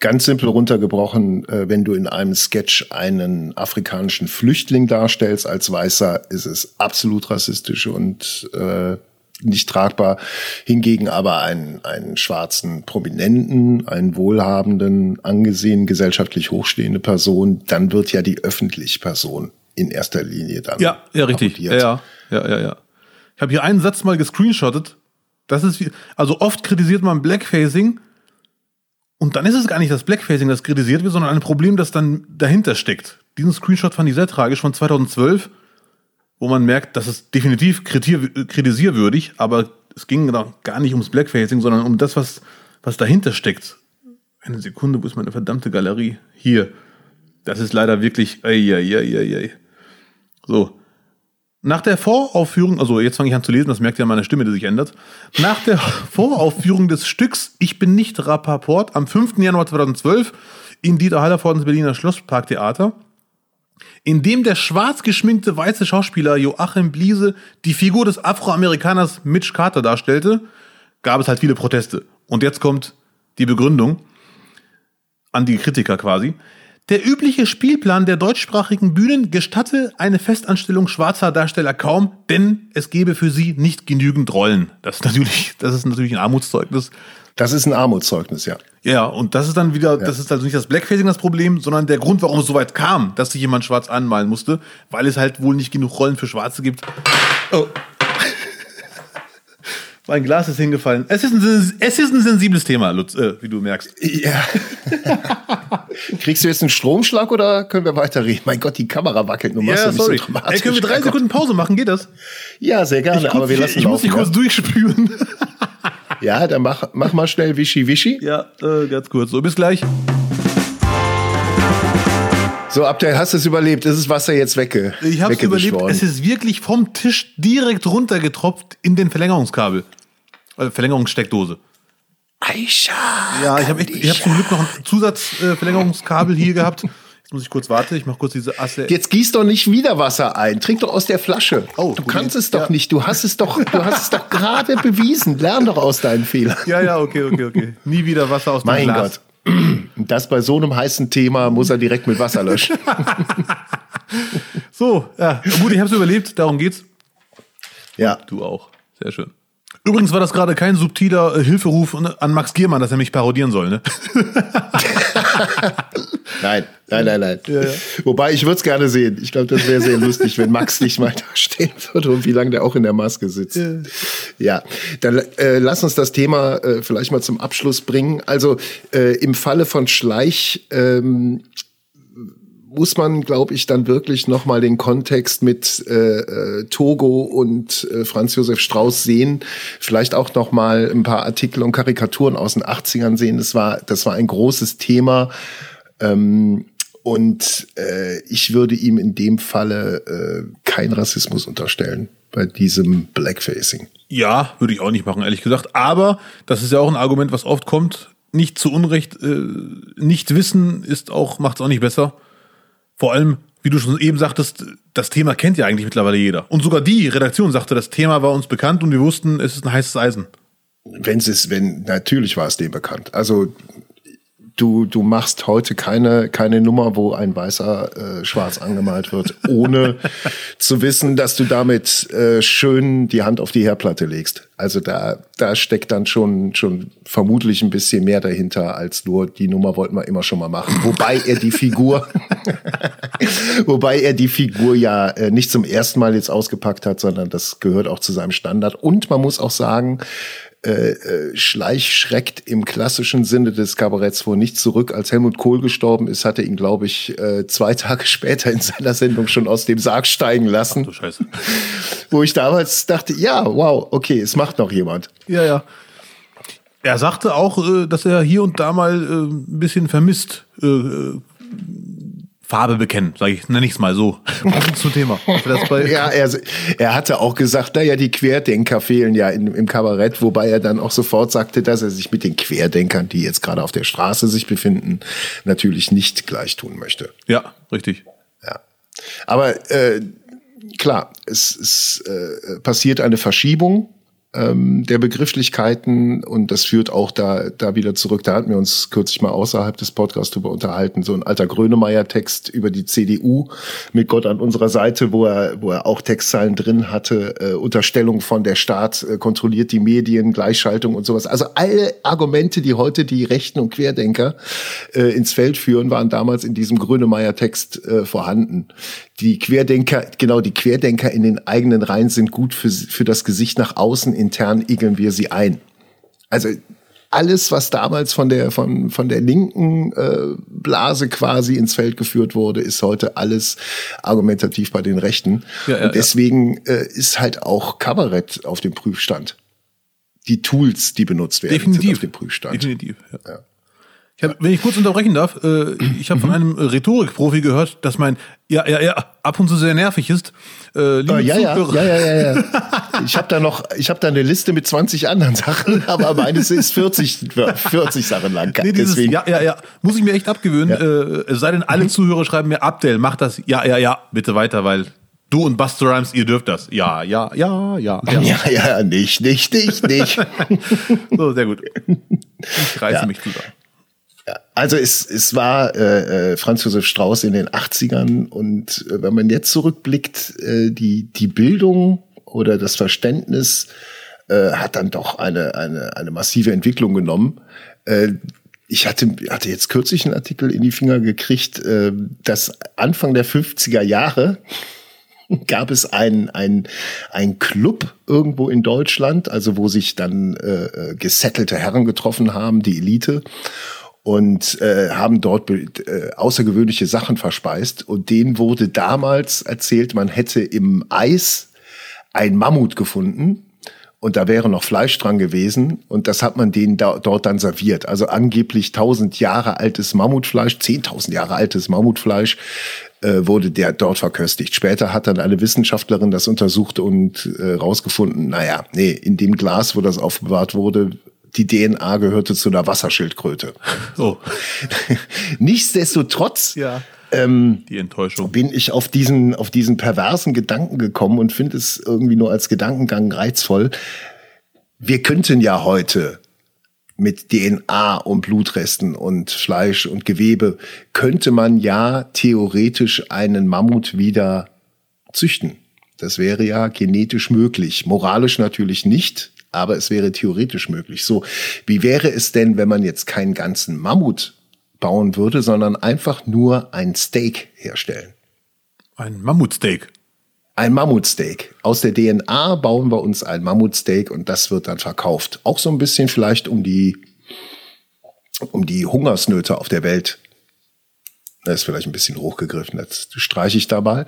Ganz simpel runtergebrochen, äh, wenn du in einem Sketch einen afrikanischen Flüchtling darstellst als Weißer, ist es absolut rassistisch und äh, nicht tragbar. Hingegen aber einen, einen schwarzen Prominenten, einen wohlhabenden, angesehen, gesellschaftlich hochstehende Person, dann wird ja die öffentliche Person in erster Linie dann. Ja, ja, richtig. Ja, ja, ja, ja, ja. Ich habe hier einen Satz mal gescreenshottet. Das ist wie, also oft kritisiert man Blackfacing und dann ist es gar nicht das Blackfacing, das kritisiert wird, sondern ein Problem, das dann dahinter steckt. Diesen Screenshot fand ich sehr tragisch von 2012 wo man merkt, das ist definitiv kritisierwürdig, aber es ging gar nicht ums Blackfacing, sondern um das, was, was dahinter steckt. Eine Sekunde, wo ist meine verdammte Galerie? Hier. Das ist leider wirklich. Ei, ei, ei, ei, ei. So. Nach der Voraufführung, also jetzt fange ich an zu lesen, das merkt ihr an meiner Stimme, die sich ändert. Nach der Voraufführung des Stücks Ich bin nicht Rappaport am 5. Januar 2012 in Dieter Hallervordens Berliner Schlossparktheater in dem der schwarz geschminkte weiße Schauspieler Joachim Bliese die Figur des Afroamerikaners Mitch Carter darstellte, gab es halt viele Proteste. Und jetzt kommt die Begründung an die Kritiker quasi. Der übliche Spielplan der deutschsprachigen Bühnen gestatte eine Festanstellung schwarzer Darsteller kaum, denn es gebe für sie nicht genügend Rollen. Das ist natürlich, das ist natürlich ein Armutszeugnis. Das ist ein Armutszeugnis, ja. Ja, und das ist dann wieder, ja. das ist also nicht das Blackfacing das Problem, sondern der Grund, warum es so weit kam, dass sich jemand schwarz anmalen musste, weil es halt wohl nicht genug Rollen für Schwarze gibt. Oh. Mein Glas ist hingefallen. Es ist ein, es ist ein sensibles Thema, Lutz, äh, wie du merkst. Ja. Kriegst du jetzt einen Stromschlag oder können wir weiterreden? Mein Gott, die Kamera wackelt. Du ja, sorry. So Ey, können wir drei Sekunden Pause machen? Geht das? Ja, sehr gerne. Guck, aber wir lassen Ich muss dich kurz durchspülen. ja, dann mach, mach mal schnell Wischi Wischi. Ja, äh, ganz kurz. So, bis gleich. So, Abdel, hast du es überlebt? Ist das Wasser jetzt wegge Ich habe es überlebt. Es ist wirklich vom Tisch direkt runtergetropft in den Verlängerungskabel. Also Verlängerungssteckdose. Aisha. Ja, ich habe hab zum Glück noch ein Zusatzverlängerungskabel äh, hier gehabt. Jetzt muss ich kurz warten, ich mache kurz diese Asse. Jetzt gieß doch nicht wieder Wasser ein. Trink doch aus der Flasche. Oh, du kannst es doch ja. nicht. Du hast es doch, du hast es doch gerade bewiesen. Lern doch aus deinen Fehlern. Ja, ja, okay, okay, okay. Nie wieder Wasser aus dem mein Glas. Mein Gott. Das bei so einem heißen Thema muss er direkt mit Wasser löschen. so, ja, gut, ich habe es überlebt, darum geht's. Ja. Du auch. Sehr schön. Übrigens war das gerade kein subtiler äh, Hilferuf an Max Giermann, dass er mich parodieren soll, ne? nein, nein, nein, nein. Ja, ja. Wobei ich würde es gerne sehen. Ich glaube, das wäre sehr lustig, wenn Max nicht mal da stehen würde und wie lange der auch in der Maske sitzt. Ja, ja. dann äh, lass uns das Thema äh, vielleicht mal zum Abschluss bringen. Also äh, im Falle von Schleich ähm, muss man, glaube ich, dann wirklich noch mal den Kontext mit äh, äh, Togo und äh, Franz Josef Strauß sehen. Vielleicht auch noch mal ein paar Artikel und Karikaturen aus den 80ern sehen. Das war, das war ein großes Thema. Ähm, und äh, ich würde ihm in dem Falle äh, kein Rassismus unterstellen bei diesem Blackfacing. Ja, würde ich auch nicht machen, ehrlich gesagt. Aber das ist ja auch ein Argument, was oft kommt. Nicht zu Unrecht, äh, nicht wissen ist auch, macht es auch nicht besser. Vor allem, wie du schon eben sagtest, das Thema kennt ja eigentlich mittlerweile jeder. Und sogar die Redaktion sagte, das Thema war uns bekannt und wir wussten, es ist ein heißes Eisen. Wenn es ist, wenn, natürlich war es dem bekannt. Also du, du machst heute keine, keine Nummer, wo ein Weißer äh, schwarz angemalt wird, ohne zu wissen, dass du damit äh, schön die Hand auf die Herdplatte legst. Also da, da steckt dann schon, schon vermutlich ein bisschen mehr dahinter, als nur die Nummer wollten wir immer schon mal machen. Wobei er die Figur, wobei er die Figur ja äh, nicht zum ersten Mal jetzt ausgepackt hat, sondern das gehört auch zu seinem Standard. Und man muss auch sagen, äh, äh, Schleich schreckt im klassischen Sinne des Kabaretts vor nicht zurück. Als Helmut Kohl gestorben ist, hat er ihn, glaube ich, äh, zwei Tage später in seiner Sendung schon aus dem Sarg steigen lassen. Ach, du Scheiße. Wo ich damals dachte, ja, wow, okay, es macht noch jemand. Ja, ja. Er sagte auch, äh, dass er hier und da mal äh, ein bisschen vermisst, Farbe bekennen, sage ich, nenne ich es mal so. zum Thema. ja, er, er hatte auch gesagt, naja, die Querdenker fehlen ja in, im Kabarett, wobei er dann auch sofort sagte, dass er sich mit den Querdenkern, die jetzt gerade auf der Straße sich befinden, natürlich nicht gleich tun möchte. Ja, richtig. Ja. Aber äh, klar, es, es äh, passiert eine Verschiebung ähm, der Begrifflichkeiten und das führt auch da, da wieder zurück. Da hatten wir uns kürzlich mal außerhalb des Podcasts drüber unterhalten, so ein alter Grönemeyer-Text über die CDU mit Gott an unserer Seite, wo er, wo er auch Textzeilen drin hatte, äh, Unterstellung von der Staat äh, kontrolliert die Medien, Gleichschaltung und sowas. Also alle Argumente, die heute die Rechten und Querdenker äh, ins Feld führen, waren damals in diesem Grönemeyer-Text äh, vorhanden die Querdenker, genau, die Querdenker in den eigenen Reihen sind gut für, für das Gesicht nach außen, intern igeln wir sie ein. Also alles, was damals von der, von, von der linken äh, Blase quasi ins Feld geführt wurde, ist heute alles argumentativ bei den Rechten. Ja, ja, Und deswegen ja. äh, ist halt auch Kabarett auf dem Prüfstand. Die Tools, die benutzt werden, Definitiv. sind auf dem Prüfstand. Definitiv. Ja. Ich hab, wenn ich kurz unterbrechen darf, äh, ich habe von mhm. einem Rhetorikprofi gehört, dass mein ja ja ja ab und zu sehr nervig ist. Äh, liebe oh, ja, ja, ja, ja, ja, ja. Ich habe da noch, ich habe da eine Liste mit 20 anderen Sachen, aber meines ist 40, 40 Sachen lang. Nee, dieses, Deswegen. Ja, ja, ja, muss ich mir echt abgewöhnen. Ja. Äh, es sei denn, alle mhm. Zuhörer schreiben mir Abdel, mach das. Ja, ja, ja, bitte weiter, weil Du und Buster Rhymes, ihr dürft das. Ja, ja, ja, ja. Ja, ja, ja nicht, nicht, nicht, nicht. so, sehr gut. Ich reiße ja. mich zusammen. Also es, es war äh, äh, Franz Josef Strauß in den 80ern und äh, wenn man jetzt zurückblickt, äh, die, die Bildung oder das Verständnis äh, hat dann doch eine, eine, eine massive Entwicklung genommen. Äh, ich hatte, hatte jetzt kürzlich einen Artikel in die Finger gekriegt, äh, dass Anfang der 50er Jahre gab es ein, ein, ein Club irgendwo in Deutschland, also wo sich dann äh, äh gesettelte Herren getroffen haben, die Elite und äh, haben dort äh, außergewöhnliche Sachen verspeist. Und denen wurde damals erzählt, man hätte im Eis ein Mammut gefunden, und da wäre noch Fleisch dran gewesen und das hat man denen da, dort dann serviert. Also angeblich 1000 Jahre altes Mammutfleisch, 10.000 Jahre altes Mammutfleisch äh, wurde der dort verköstigt. Später hat dann eine Wissenschaftlerin das untersucht und äh, rausgefunden, naja, nee, in dem Glas, wo das aufbewahrt wurde, die DNA gehörte zu einer Wasserschildkröte. Oh. Nichtsdestotrotz ja. ähm, die Enttäuschung. bin ich auf diesen, auf diesen perversen Gedanken gekommen und finde es irgendwie nur als Gedankengang reizvoll. Wir könnten ja heute mit DNA und Blutresten und Fleisch und Gewebe, könnte man ja theoretisch einen Mammut wieder züchten. Das wäre ja genetisch möglich. Moralisch natürlich nicht, aber es wäre theoretisch möglich. So, wie wäre es denn, wenn man jetzt keinen ganzen Mammut bauen würde, sondern einfach nur ein Steak herstellen? Ein Mammutsteak. Ein Mammutsteak. Aus der DNA bauen wir uns ein Mammutsteak und das wird dann verkauft. Auch so ein bisschen vielleicht um die, um die Hungersnöte auf der Welt das ist vielleicht ein bisschen hochgegriffen, das streiche ich da mal.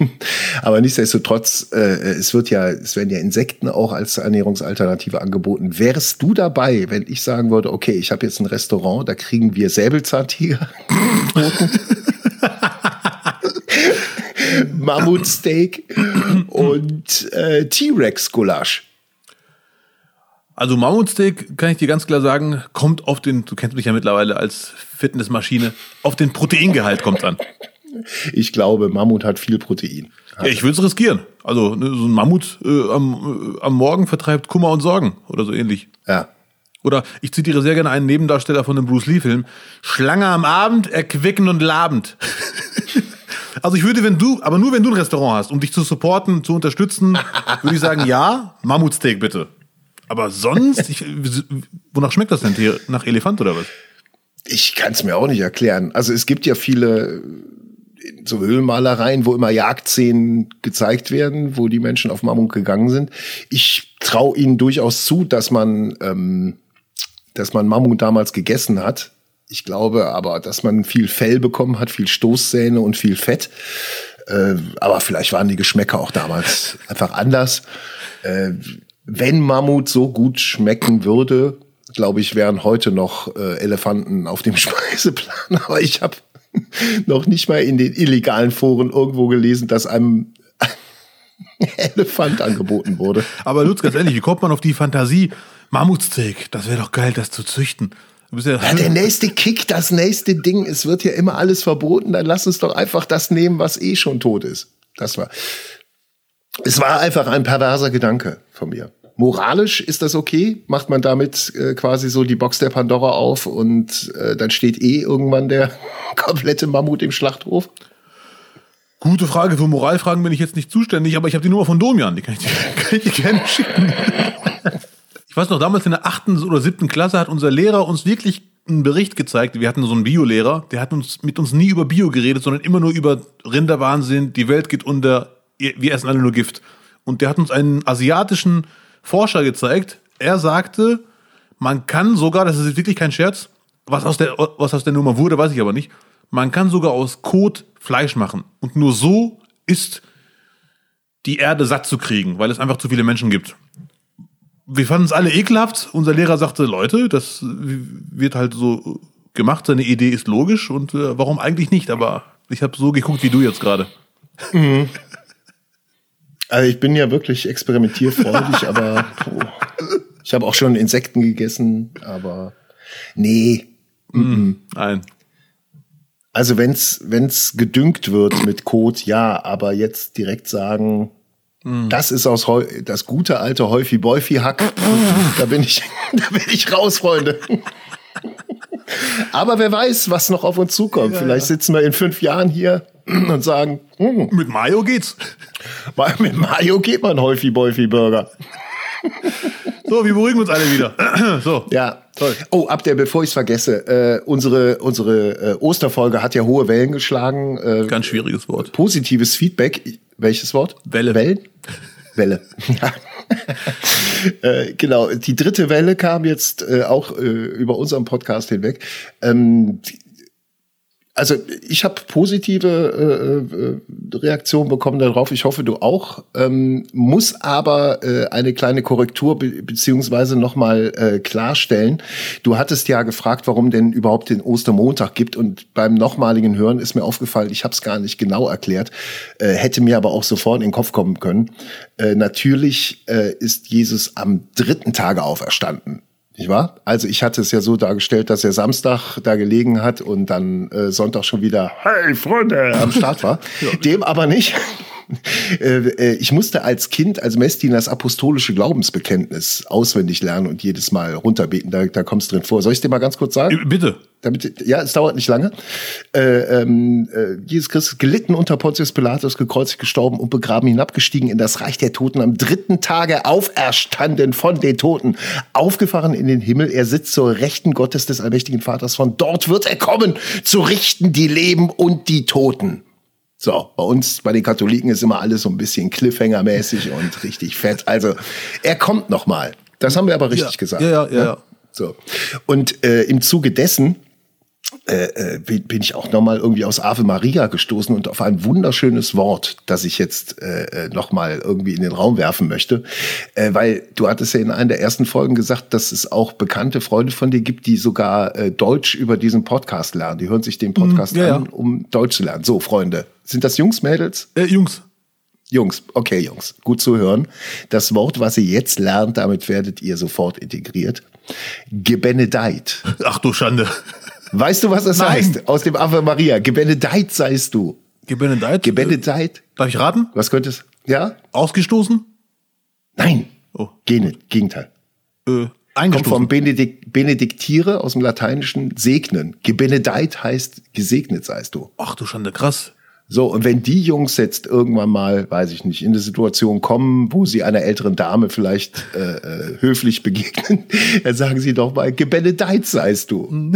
Aber nichtsdestotrotz, äh, es wird ja, es werden ja Insekten auch als Ernährungsalternative angeboten. Wärst du dabei, wenn ich sagen würde, okay, ich habe jetzt ein Restaurant, da kriegen wir Säbelzahntiger, Mammutsteak und äh, T-Rex-Gulasch. Also Mammutsteak, kann ich dir ganz klar sagen, kommt auf den, du kennst mich ja mittlerweile als Fitnessmaschine, auf den Proteingehalt kommt an. Ich glaube, Mammut hat viel Protein. Ja, ich würde es riskieren. Also ne, so ein Mammut äh, am, äh, am Morgen vertreibt Kummer und Sorgen oder so ähnlich. Ja. Oder ich zitiere sehr gerne einen Nebendarsteller von dem Bruce Lee-Film. Schlange am Abend, erquicken und labend. also ich würde, wenn du, aber nur wenn du ein Restaurant hast, um dich zu supporten, zu unterstützen, würde ich sagen, ja, Mammutsteak bitte. Aber sonst, ich, wonach schmeckt das denn hier? Nach Elefant oder was? Ich kann es mir auch nicht erklären. Also es gibt ja viele so Höhlenmalereien, wo immer Jagdszenen gezeigt werden, wo die Menschen auf Mammut gegangen sind. Ich traue ihnen durchaus zu, dass man, ähm, dass man Mammut damals gegessen hat. Ich glaube aber, dass man viel Fell bekommen hat, viel Stoßzähne und viel Fett. Äh, aber vielleicht waren die Geschmäcker auch damals einfach anders. Äh, wenn Mammut so gut schmecken würde, glaube ich, wären heute noch äh, Elefanten auf dem Speiseplan. Aber ich habe noch nicht mal in den illegalen Foren irgendwo gelesen, dass einem Elefant angeboten wurde. Aber Lutz, ganz ehrlich, wie kommt man auf die Fantasie? Mammutsteak, das wäre doch geil, das zu züchten. Ja, ja, der nächste Kick, das nächste Ding, es wird ja immer alles verboten, dann lass uns doch einfach das nehmen, was eh schon tot ist. Das war. Es war einfach ein perverser Gedanke von mir. Moralisch ist das okay? Macht man damit äh, quasi so die Box der Pandora auf und äh, dann steht eh irgendwann der komplette Mammut im Schlachthof? Gute Frage. Für Moralfragen bin ich jetzt nicht zuständig, aber ich habe die Nummer von Domian. Die kann ich dir, kann ich gerne schicken. Ich weiß noch, damals in der achten oder siebten Klasse hat unser Lehrer uns wirklich einen Bericht gezeigt. Wir hatten so einen Biolehrer, der hat uns mit uns nie über Bio geredet, sondern immer nur über Rinderwahnsinn, die Welt geht unter, wir essen alle nur Gift. Und der hat uns einen asiatischen Forscher gezeigt. Er sagte, man kann sogar, das ist wirklich kein Scherz, was aus der, was aus der Nummer wurde, weiß ich aber nicht. Man kann sogar aus Kot Fleisch machen. Und nur so ist die Erde satt zu kriegen, weil es einfach zu viele Menschen gibt. Wir fanden es alle ekelhaft. Unser Lehrer sagte, Leute, das wird halt so gemacht. Seine Idee ist logisch und äh, warum eigentlich nicht? Aber ich habe so geguckt wie du jetzt gerade. Mhm. Also ich bin ja wirklich experimentierfreudig, aber puh, ich habe auch schon Insekten gegessen, aber nee. Mm, nein. Also wenn's wenn's gedüngt wird mit Kot, ja, aber jetzt direkt sagen, mm. das ist aus Heu das gute alte Häufi Bäufi Hack, da bin ich da bin ich raus, Freunde. Aber wer weiß, was noch auf uns zukommt. Ja, Vielleicht sitzen wir in fünf Jahren hier und sagen, hm, Mit Mayo geht's. mit Mario geht man häufig Bolfi Burger. So, wir beruhigen uns alle wieder. So. Ja. Toll. Oh, ab der, bevor ich es vergesse, äh, unsere, unsere äh, Osterfolge hat ja hohe Wellen geschlagen. Äh, Ganz schwieriges Wort. positives Feedback. Welches Wort? Welle. Wellen? Welle. Ja. äh, genau, die dritte Welle kam jetzt äh, auch äh, über unseren Podcast hinweg. Ähm, also ich habe positive äh, äh, Reaktionen bekommen darauf. Ich hoffe, du auch. Ähm, muss aber äh, eine kleine Korrektur be beziehungsweise nochmal äh, klarstellen. Du hattest ja gefragt, warum denn überhaupt den Ostermontag gibt. Und beim nochmaligen Hören ist mir aufgefallen, ich habe es gar nicht genau erklärt, äh, hätte mir aber auch sofort in den Kopf kommen können. Äh, natürlich äh, ist Jesus am dritten Tage auferstanden. Nicht wahr? Also ich hatte es ja so dargestellt, dass er Samstag da gelegen hat und dann äh, Sonntag schon wieder, hey Freunde, am Start war. Dem aber nicht. Äh, äh, ich musste als Kind, als Mestin, das apostolische Glaubensbekenntnis auswendig lernen und jedes Mal runterbeten. Da, da kommst drin vor. Soll ich dir mal ganz kurz sagen? Äh, Bitte. Damit, ja, es dauert nicht lange. Äh, ähm, äh, Jesus Christus gelitten unter Pontius Pilatus, gekreuzigt, gestorben und begraben, hinabgestiegen in das Reich der Toten, am dritten Tage auferstanden von den Toten, aufgefahren in den Himmel. Er sitzt zur Rechten Gottes des allmächtigen Vaters. Von dort wird er kommen, zu richten die Leben und die Toten. So, bei uns, bei den Katholiken ist immer alles so ein bisschen Cliffhanger-mäßig und richtig fett. Also, er kommt noch mal. Das haben wir aber richtig Ja. gesagt. Ja, ja, ja, ne? ja. So. Und äh, im Zuge dessen äh, äh, bin ich auch nochmal irgendwie aus Ave Maria gestoßen und auf ein wunderschönes Wort, das ich jetzt äh, nochmal irgendwie in den Raum werfen möchte. Äh, weil du hattest ja in einer der ersten Folgen gesagt, dass es auch bekannte Freunde von dir gibt, die sogar äh, Deutsch über diesen Podcast lernen. Die hören sich den Podcast Mhm, ja, an, um Deutsch zu lernen. So, Freunde. Sind das Jungs, Mädels? Äh, Jungs. Jungs, okay, Jungs, gut zu hören. Das Wort, was ihr jetzt lernt, damit werdet ihr sofort integriert. Gebenedeit. Ach du Schande. Weißt du, was das Nein. heißt? Aus dem Ave Maria. Gebenedeit seist du. Gebenedeit. Gebenedeit. Darf ich raten? Was könnte es? Ja? Ausgestoßen? Nein. Oh. Gegenteil. Äh, Kommt vom Benedikt, Benediktiere aus dem Lateinischen segnen. Gebenedeit heißt gesegnet seist du. Ach du Schande, krass. So, und wenn die Jungs jetzt irgendwann mal, weiß ich nicht, in eine Situation kommen, wo sie einer älteren Dame vielleicht äh, äh, höflich begegnen, dann sagen sie doch mal, gebenedeit seist du.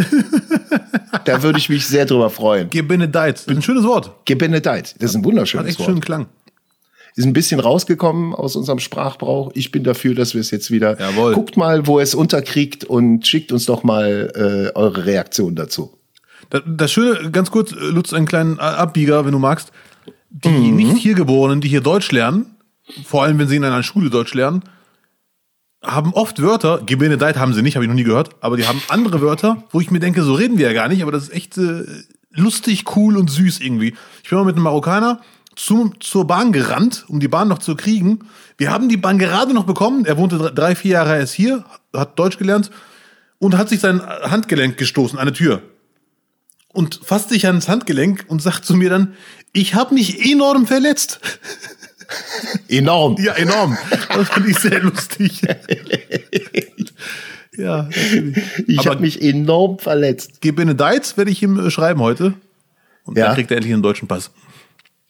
da würde ich mich sehr drüber freuen. Gebenedeit. Das ist ein schönes Wort. Gebenedeit. Das ist ein Hat wunderschönes echt Wort. schönen Klang. Ist ein bisschen rausgekommen aus unserem Sprachbrauch. Ich bin dafür, dass wir es jetzt wieder. Jawohl. Guckt mal, wo es unterkriegt und schickt uns doch mal äh, eure Reaktion dazu. Das, Schöne, ganz kurz, Lutz, einen kleinen Abbieger, wenn du magst. Die Mhm. nicht hiergeborenen, die hier Deutsch lernen, vor allem wenn sie in einer Schule Deutsch lernen, haben oft Wörter, Gebenedeit haben sie nicht, habe ich noch nie gehört, aber die haben andere Wörter, wo ich mir denke, so reden wir ja gar nicht, aber das ist echt äh, lustig, cool und süß irgendwie. Ich bin mal mit einem Marokkaner zum, zur Bahn gerannt, um die Bahn noch zu kriegen. Wir haben die Bahn gerade noch bekommen. Er wohnte drei- drei, vier Jahre erst hier, hat Deutsch gelernt und hat sich sein Handgelenk gestoßen an eine Tür und fasst sich ans Handgelenk und sagt zu mir dann, ich habe mich enorm verletzt. Enorm. Ja, enorm. Das finde ich sehr lustig. ja. Ich habe mich enorm verletzt. Gebenedeit werde ich ihm äh, schreiben heute. Und Ja. dann kriegt er endlich einen deutschen Pass.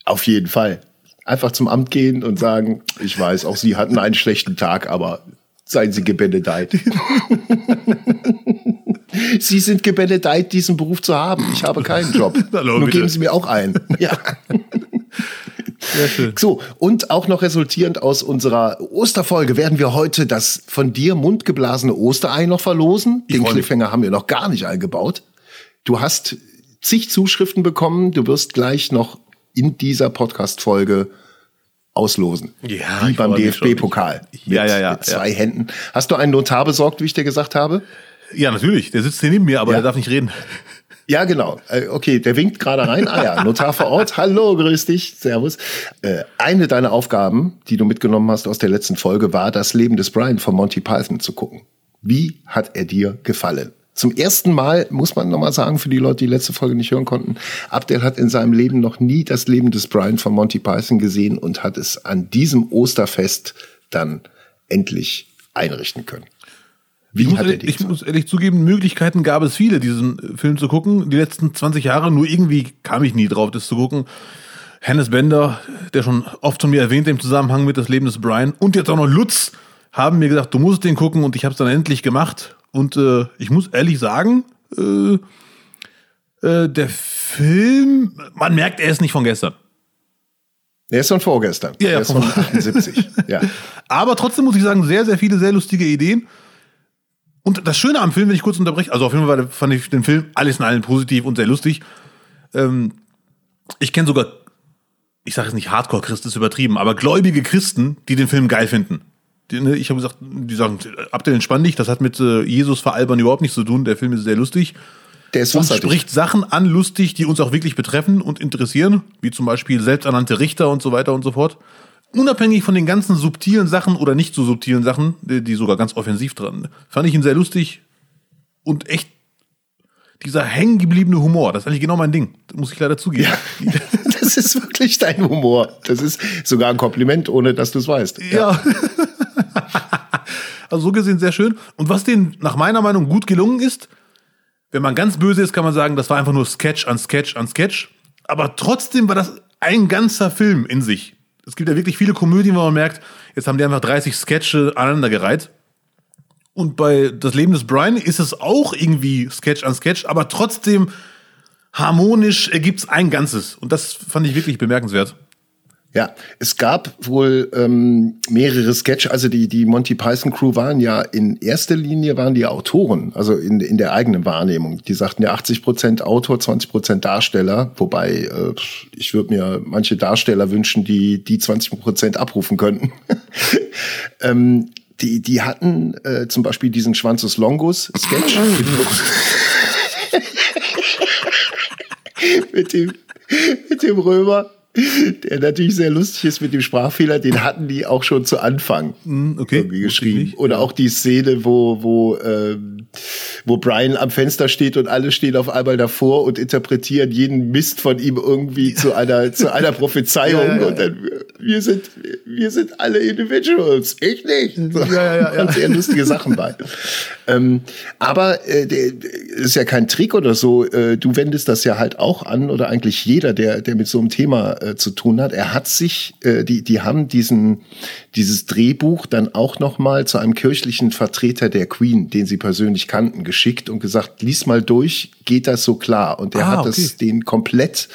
Auf jeden Fall. Einfach zum Amt gehen und sagen, ich weiß, auch Sie hatten einen schlechten Tag, aber seien Sie gebenedeit. Sie sind gebenedeit, diesen Beruf zu haben. Ich habe keinen Job. Hallo, Nun bitte. geben Sie mir auch einen. Ja. Sehr schön. So, und auch noch resultierend aus unserer Osterfolge werden wir heute das von dir mundgeblasene Osterei noch verlosen. Den. Cliffhanger haben wir noch gar nicht eingebaut. Du hast zig Zuschriften bekommen. Du wirst gleich noch in dieser Podcast-Folge auslosen. Ja, Wie beim. DFB-Pokal. Ja, ja, ja, Mit zwei Händen. Hast du einen Notar besorgt, wie ich dir gesagt habe? Ja, natürlich. Der sitzt hier neben mir, aber Ja. er darf nicht reden. Ja, genau. Äh, Okay, der winkt gerade rein. Ah ja, Notar vor Ort. Hallo, grüß dich. Servus. Äh, Eine deiner Aufgaben, die du mitgenommen hast aus der letzten Folge, war, das Leben des Brian von Monty Python zu gucken. Wie hat er dir gefallen? Zum ersten Mal muss man nochmal sagen, für die Leute, die die letzte Folge nicht hören konnten, Abdel hat in seinem Leben noch nie das Leben des Brian von Monty Python gesehen und hat es an diesem Osterfest dann endlich einrichten können. Wie ich, muss er ehrlich, ich muss ehrlich zugeben, Möglichkeiten gab es viele, diesen Film zu gucken. Die letzten 20 Jahre, nur irgendwie kam ich nie drauf, das zu gucken. Hannes Bender, der schon oft von mir erwähnt im Zusammenhang mit das Leben des Brian und jetzt auch noch Lutz haben mir gesagt, du musst den gucken und ich habe es dann endlich gemacht. Und äh, ich muss ehrlich sagen, äh, äh, der Film, man merkt, er ist nicht von gestern. Er ist von vorgestern. Ja, ja, er ist von von- 78. ja. Aber trotzdem muss ich sagen, sehr, sehr viele sehr lustige Ideen. Und das Schöne am Film, wenn ich kurz unterbreche, also auf jeden Fall fand ich den Film alles in allem positiv und sehr lustig. Ähm, ich kenne sogar, ich sage jetzt nicht Hardcore-Christ, ist übertrieben, aber gläubige Christen, die den Film geil finden. Ne, ich habe gesagt, die sagen, habt ihr entspannt nicht, das hat mit äh, Jesus veralbern überhaupt nichts zu tun, der Film ist sehr lustig. Der ist wasserdicht. spricht Sachen an, lustig, die uns auch wirklich betreffen und interessieren, wie zum Beispiel selbsternannte Richter und so weiter und so fort. Unabhängig von den ganzen subtilen Sachen oder nicht so subtilen Sachen, die, sogar ganz offensiv dran, fand ich ihn sehr lustig und echt dieser hängengebliebene Humor, das ist eigentlich genau mein Ding, das muss ich leider zugeben. Ja, das ist wirklich dein Humor. Das ist sogar ein Kompliment, ohne dass du es weißt. Ja. also so gesehen sehr schön. Und was denen nach meiner Meinung gut gelungen ist, wenn man ganz böse ist, kann man sagen, das war einfach nur Sketch an Sketch an Sketch. Aber trotzdem war das ein ganzer Film in sich. Es gibt ja wirklich viele Komödien, wo man merkt, jetzt haben die einfach 30 Sketche aneinandergereiht. Und bei Das Leben des Brian ist es auch irgendwie Sketch an Sketch, aber trotzdem harmonisch ergibt es ein Ganzes. Und das fand ich wirklich bemerkenswert. Ja, es gab wohl ähm, mehrere Sketche, also die, die Monty Python Crew waren ja in erster Linie waren die Autoren, also in, in der eigenen Wahrnehmung. Die sagten ja 80 Prozent Autor, 20 Prozent Darsteller, wobei äh, ich würde mir manche Darsteller wünschen, die die 20 Prozent abrufen könnten. ähm, die, die hatten äh, zum Beispiel diesen Schwanzus Longus Sketch. Mit dem, mit dem Römer, der natürlich sehr lustig ist mit dem Sprachfehler, den hatten die auch schon zu Anfang okay, irgendwie geschrieben. Oder auch die Szene, wo, wo, ähm, wo Brian am Fenster steht und alle stehen auf einmal davor und interpretieren jeden Mist von ihm irgendwie zu einer, zu einer Prophezeiung. Ja, ja, ja. Und dann, wir sind, wir sind alle Individuals. Ich nicht. So. Ja, ja, ja, sehr lustige Sachen bei. ähm, aber äh, der ist ja kein Trick oder so. Äh, du wendest das ja halt auch an oder eigentlich jeder, der, der mit so einem Thema äh, zu tun hat. Er hat sich, äh, die, die haben diesen, dieses Drehbuch dann auch noch mal zu einem kirchlichen Vertreter der Queen, den sie persönlich kannten, geschickt und gesagt, lies mal durch, geht das so klar? Und der Ah, hat okay. das den komplett,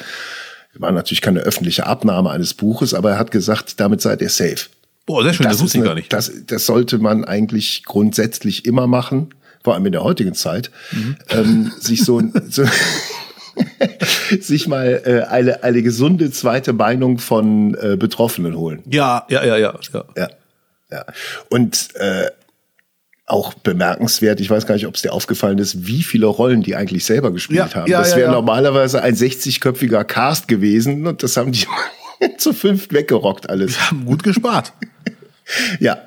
war natürlich keine öffentliche Abnahme eines Buches, aber er hat gesagt, damit seid ihr safe. Boah, sehr schön, das, ist wusste ich eine- gar nicht. Das, das sollte man eigentlich grundsätzlich immer machen, vor allem in der heutigen Zeit, Mhm. ähm, sich so, so sich mal äh, eine, eine gesunde zweite Meinung von äh, Betroffenen holen. Ja, ja, ja, ja. ja. Ja, ja. Und äh, auch bemerkenswert, ich weiß gar nicht, ob es dir aufgefallen ist, wie viele Rollen die eigentlich selber gespielt Ja, haben. ja, das wäre ja. normalerweise ein 60-köpfiger Cast gewesen und das haben die zu fünft weggerockt alles. Haben gut gespart. Ja.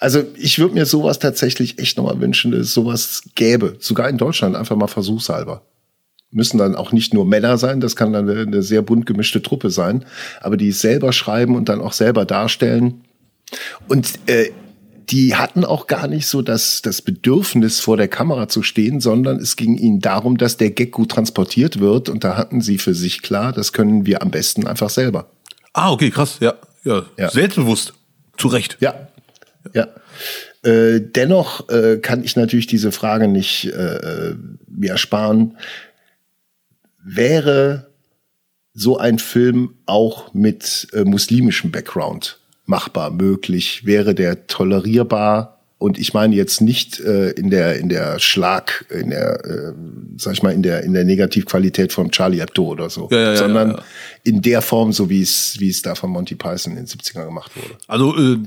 Also ich würde mir sowas tatsächlich echt nochmal wünschen, dass es sowas gäbe. Sogar in Deutschland einfach mal versuchshalber. Müssen dann auch nicht nur Männer sein, das kann dann eine, eine sehr bunt gemischte Truppe sein, aber die es selber schreiben und dann auch selber darstellen. Und äh, die hatten auch gar nicht so das, das Bedürfnis, vor der Kamera zu stehen, sondern es ging ihnen darum, dass der Gag gut transportiert wird. Und da hatten sie für sich klar, das können wir am besten einfach selber. Ah, okay, krass. Ja, ja. Ja. Selbstbewusst. Zu Recht. Ja, ja. Äh, dennoch äh, kann ich natürlich diese Frage nicht äh, mir ersparen. Wäre so ein Film auch mit äh, muslimischem Background machbar, möglich? Wäre der tolerierbar? Und ich meine jetzt nicht äh, in der in der Schlag, in der, äh, sag ich mal, in der in der Negativqualität von Charlie Hebdo oder so, Ja, ja, sondern ja, in der Form, so wie es wie es da von Monty Python in den 70ern gemacht wurde. Also, äh,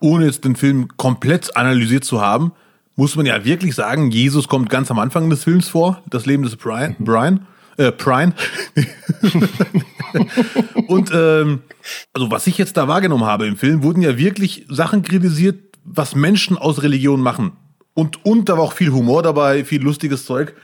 ohne jetzt den Film komplett analysiert zu haben, muss man ja wirklich sagen, Jesus kommt ganz am Anfang des Films vor, das Leben des Brian, Brian, äh, Brian. Und ähm, also was ich jetzt da wahrgenommen habe im Film, wurden ja wirklich Sachen kritisiert, was Menschen aus Religion machen. Und, und da war auch viel Humor dabei, viel lustiges Zeug.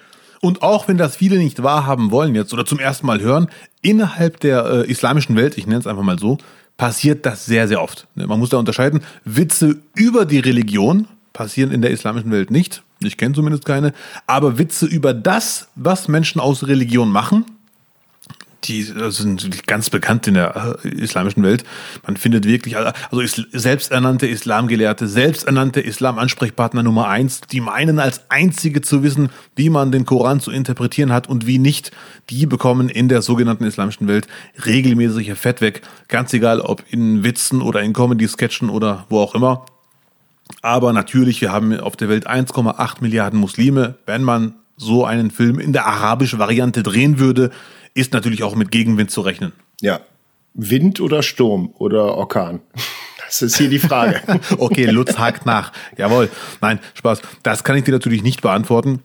Und auch wenn das viele nicht wahrhaben wollen jetzt oder zum ersten Mal hören, innerhalb der äh, islamischen Welt, ich nenne es einfach mal so, passiert das sehr, sehr oft. Man muss da unterscheiden, Witze über die Religion passieren in der islamischen Welt nicht. Ich kenne zumindest keine. Aber Witze über das, was Menschen aus Religion machen, die sind ganz bekannt in der äh, islamischen Welt. Man findet wirklich, also selbsternannte Islamgelehrte, selbsternannte Islam-Ansprechpartner Nummer eins, die meinen als einzige zu wissen, wie man den Koran zu interpretieren hat und wie nicht. Die bekommen in der sogenannten islamischen Welt regelmäßig Fett weg. Ganz egal, ob in Witzen oder in Comedy-Sketchen oder wo auch immer. Aber natürlich, wir haben auf der Welt 1,8 Milliarden Muslime. Wenn man so einen Film in der arabischen Variante drehen würde, ist natürlich auch mit Gegenwind zu rechnen. Ja. Wind oder Sturm oder Orkan? Das ist hier die Frage. okay, Lutz hakt nach. Jawohl. Nein, Spaß. Das kann ich dir natürlich nicht beantworten.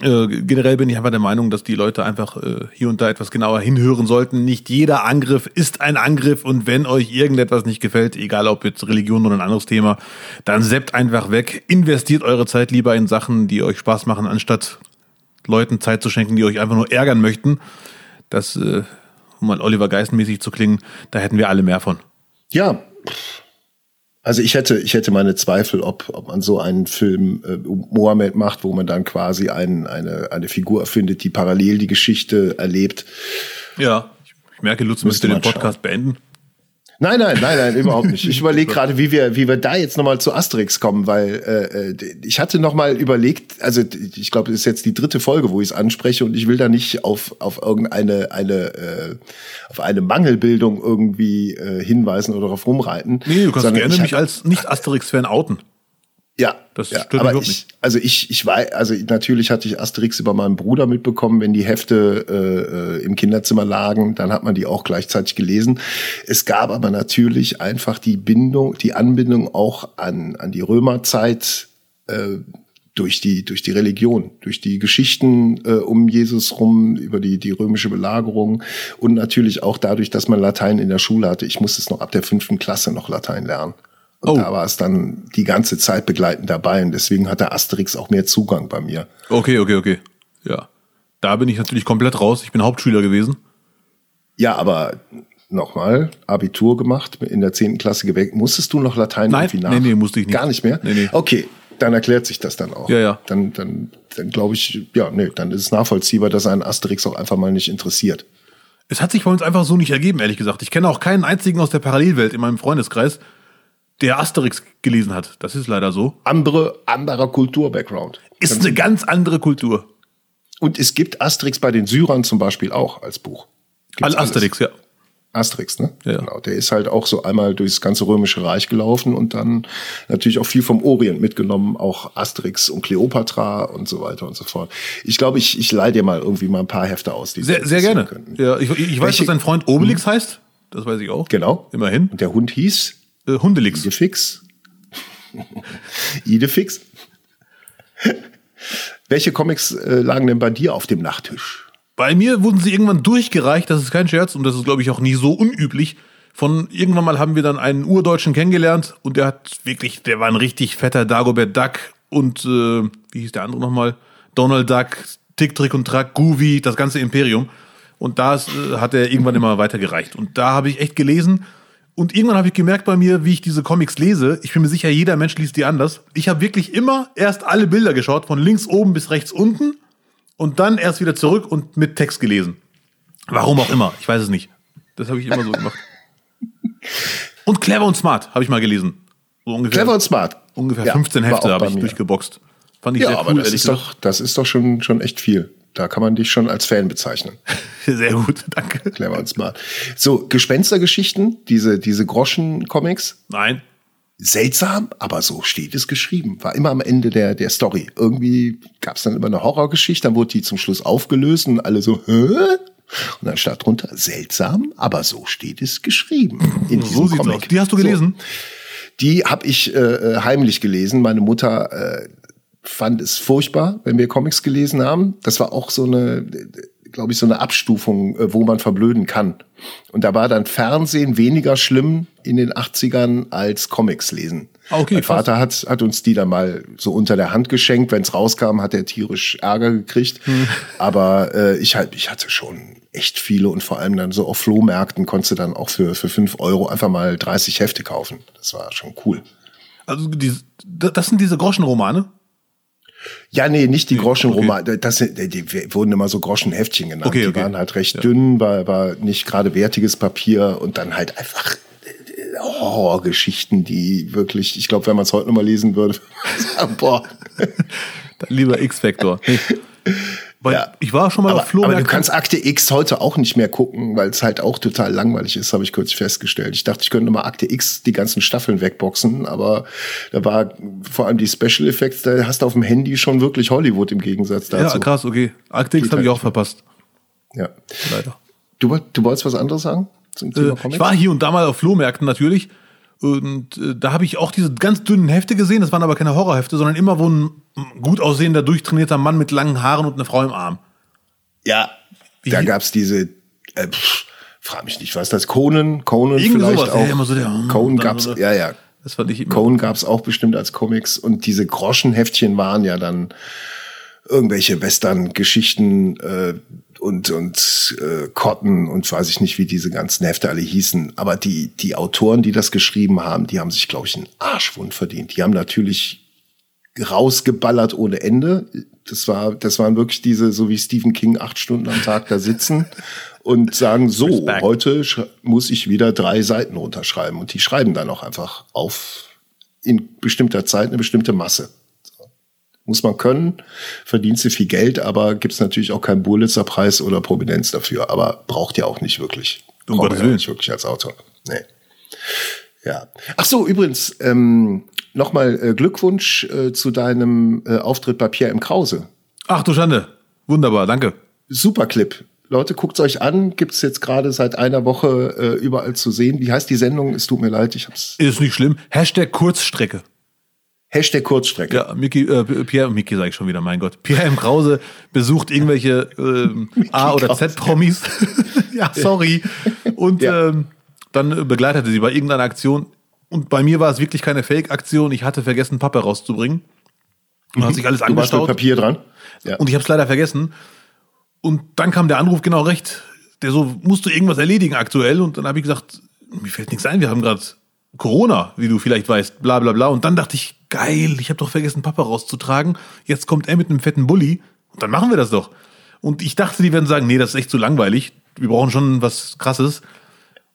Äh, generell bin ich einfach der Meinung, dass die Leute einfach äh, hier und da etwas genauer hinhören sollten. Nicht jeder Angriff ist ein Angriff und wenn euch irgendetwas nicht gefällt, egal ob jetzt Religion oder ein anderes Thema, dann seppt einfach weg. Investiert eure Zeit lieber in Sachen, die euch Spaß machen, anstatt Leuten Zeit zu schenken, die euch einfach nur ärgern möchten. Das, äh, um mal Oliver Geist-mäßig zu klingen, da hätten wir alle mehr von. Ja, also ich hätte, ich hätte meine Zweifel, ob, ob man so einen Film äh, Mohammed macht, wo man dann quasi ein, eine, eine Figur erfindet, die parallel die Geschichte erlebt. Ja, ich merke, Lutz müsste den Podcast schauen. beenden. Nein, nein, nein, nein, überhaupt nicht. Ich überlege gerade, wie wir, wie wir da jetzt nochmal zu Asterix kommen, weil äh, äh ich hatte nochmal überlegt, also ich glaube, das ist jetzt die dritte Folge, wo ich es anspreche und ich will da nicht auf, auf irgendeine eine, äh, auf eine Mangelbildung irgendwie äh, hinweisen oder darauf rumreiten. Nee, du kannst gerne mich als Nicht-Asterix-Fan outen. Ja, das ja, stört aber ich, nicht. Also ich, ich weiß, also natürlich hatte ich Asterix über meinen Bruder mitbekommen, wenn die Hefte äh, äh, im Kinderzimmer lagen, dann hat man die auch gleichzeitig gelesen. Es gab aber natürlich einfach die Bindung, die Anbindung auch an an die Römerzeit äh, durch die durch die Religion, durch die Geschichten äh, um Jesus rum, über die die römische Belagerung und natürlich auch dadurch, dass man Latein in der Schule hatte. Ich musste es noch ab der fünften Klasse noch Latein lernen. Und oh. da war es dann die ganze Zeit begleitend dabei und deswegen hat der Asterix auch mehr Zugang bei mir. Okay, okay, okay. Ja. Da bin ich natürlich komplett raus. Ich bin Hauptschüler gewesen. Ja, aber nochmal, Abitur gemacht, in der zehnten Klasse geweckt. Musstest du noch Latein Nein, irgendwie nach? Nee, nee, musste ich nicht. Gar nicht mehr? Nee, nee. Okay, dann erklärt sich das dann auch. Ja, ja. Dann, dann, dann glaube ich, ja, nee, dann ist es nachvollziehbar, dass ein Asterix auch einfach mal nicht interessiert. Es hat sich bei uns einfach so nicht ergeben, ehrlich gesagt. Ich kenne auch keinen einzigen aus der Parallelwelt in meinem Freundeskreis, der Asterix gelesen hat. Das ist leider so. Andere, anderer Kultur-Background. Ist eine ganz andere Kultur. Und es gibt Asterix bei den Syrern zum Beispiel auch als Buch. Gibt's Asterix, alles. ja. Asterix, ne? Ja. Genau. Der ist halt auch so einmal durchs ganze Römische Reich gelaufen und dann natürlich auch viel vom Orient mitgenommen, auch Asterix und Cleopatra und so weiter und so fort. Ich glaube, ich, ich leih dir mal irgendwie mal ein paar Hefte aus. Die sehr, sehr gerne. Könnten. Ja, ich, ich weiß, Welche, dass dein Freund Obelix hm? heißt. Das weiß ich auch. Genau. Immerhin. Und der Hund hieß? Äh, Hundelix. Idefix. Idefix. Welche Comics äh, lagen denn bei dir auf dem Nachttisch? Bei mir wurden sie irgendwann durchgereicht, das ist kein Scherz und das ist, glaube ich, auch nie so unüblich. Von irgendwann mal haben wir dann einen Urdeutschen kennengelernt und der hat wirklich, der war ein richtig fetter Dagobert Duck und äh, wie hieß der andere nochmal? Donald Duck, Tick, Trick und Track, Goofy, das ganze Imperium. Und das äh, hat er irgendwann immer weitergereicht. Und da habe ich echt gelesen, und irgendwann habe ich gemerkt bei mir, wie ich diese Comics lese. Ich bin mir sicher, jeder Mensch liest die anders. Ich habe wirklich immer erst alle Bilder geschaut, von links oben bis rechts unten. Und dann erst wieder zurück und mit Text gelesen. Warum auch immer, ich weiß es nicht. Das habe ich immer so gemacht. Und Clever und Smart habe ich mal gelesen. So ungefähr, Clever und Smart. Ungefähr ja, 15 Hefte habe ich mir. durchgeboxt. Fand ich ja, sehr cool. Aber das ist, doch, das ist doch schon, schon echt viel. Da kann man dich schon als Fan bezeichnen. Sehr gut, danke. Clever und smart. So, Gespenstergeschichten, diese, diese Groschen-Comics? Nein. Seltsam, aber so steht es geschrieben. War immer am Ende der, der Story. Irgendwie gab es dann immer eine Horrorgeschichte, dann wurde die zum Schluss aufgelöst und alle so, Hä? Und dann stand drunter, seltsam, aber so steht es geschrieben. In diesem so Comic. Aus. Die hast du gelesen? So, die habe ich äh, äh, heimlich gelesen. Meine Mutter äh, fand es furchtbar, wenn wir Comics gelesen haben. Das war auch so eine, glaube ich, so eine Abstufung, äh, wo man verblöden kann. Und da war dann Fernsehen weniger schlimm in den 80ern als Comics lesen. Okay, mein Vater hat, hat uns die dann mal so unter der Hand geschenkt. Wenn es rauskam, hat er tierisch Ärger gekriegt. Hm. Aber äh, ich, halt, ich hatte schon echt viele und vor allem dann so auf Flohmärkten konntest du dann auch für, für fünf Euro einfach mal 30 Hefte kaufen. Das war schon cool. Also die, das sind diese Groschenromane? Ja, nee, nicht die Groschenromane. Das sind, die, die wurden immer so Groschenheftchen genannt. Okay, okay. Die waren halt recht dünn, war, war nicht gerade wertiges Papier und dann halt einfach äh, Horrorgeschichten, die wirklich, ich glaube, wenn man es heute nochmal lesen würde, boah. Dann lieber X-Factor. Weil Ja. ich war schon mal Aber, auf Flohmärkten. aber du kannst Akte X heute auch nicht mehr gucken, weil es halt auch total langweilig ist, habe ich kurz festgestellt. Ich dachte, ich könnte mal Akte X die ganzen Staffeln wegboxen, aber da war vor allem die Special Effects, da hast du auf dem Handy schon wirklich Hollywood im Gegensatz dazu. ja, krass, okay. Arctic Geht habe ich auch verpasst. Ja. Leider. Du, du wolltest was anderes sagen zum Thema Äh, ich war hier und da mal auf Flohmärkten natürlich. Und äh, da habe ich auch diese ganz dünnen Hefte gesehen. Das waren aber keine Horrorhefte, sondern immer wo ein gut aussehender, durchtrainierter Mann mit langen Haaren und eine Frau im Arm. ja, da Wie- gab's diese, äh, pff, frag mich nicht, was das, Conan, Conan Irgendwie vielleicht sowas, ja, auch. immer so der- Conan gab's, so- ja, ja. Das fand ich immer. Conan gab's auch bestimmt als Comics und diese Groschenheftchen waren ja dann irgendwelche Western-Geschichten äh, und und äh, Cotton und weiß ich nicht, wie diese ganzen Hefte alle hießen. Aber die die Autoren, die das geschrieben haben, die haben sich, glaube ich, einen Arschwund verdient. Die haben natürlich rausgeballert ohne Ende. Das war, das waren wirklich diese, so wie Stephen King, acht Stunden am Tag da sitzen und sagen, so, Respekt. heute muss ich wieder drei Seiten runterschreiben. Und die schreiben dann auch einfach auf in bestimmter Zeit eine bestimmte Masse. Muss man können, verdienst du viel Geld, aber gibt's natürlich auch keinen Pulitzer-Preis oder Prominenz dafür. Aber braucht ja auch nicht wirklich. Um Braucht ja Willen. nicht wirklich als Autor. Nee. Ja. Ach so, übrigens, ähm, nochmal äh, Glückwunsch äh, zu deinem äh, Auftritt bei Pierre im Krause. Ach du Schande. Wunderbar, danke. Super Clip. Leute, guckt's euch an. Gibt's jetzt gerade seit einer Woche äh, überall zu sehen. Wie heißt die Sendung? Es tut mir leid, ich hab's. Ist nicht schlimm. Hashtag Kurzstrecke. Hashtag Kurzstrecke. Ja, Mickey, äh, Pierre, Mickey sage ich schon wieder, mein Gott. Pierre M. Krause besucht irgendwelche ähm, A- oder. Z-Promis. ja, sorry. Und Ja. ähm, dann begleitete sie bei irgendeiner Aktion. Und bei mir war es wirklich keine Fake-Aktion. Ich hatte vergessen, Pappe rauszubringen. Und hat sich alles Du warst mit. Papier dran. Ja. Und ich habe es leider vergessen. Und dann kam der Anruf genau recht. Der so, musst du irgendwas erledigen aktuell? Und dann habe ich gesagt, mir fällt nichts ein, wir haben gerade Corona, wie du vielleicht weißt, bla bla bla. Und dann dachte ich, geil, ich habe doch vergessen, Papa rauszutragen. Jetzt kommt er mit einem fetten Bulli und dann machen wir das doch. Und ich dachte, die werden sagen, nee, das ist echt zu langweilig. Wir brauchen schon was Krasses.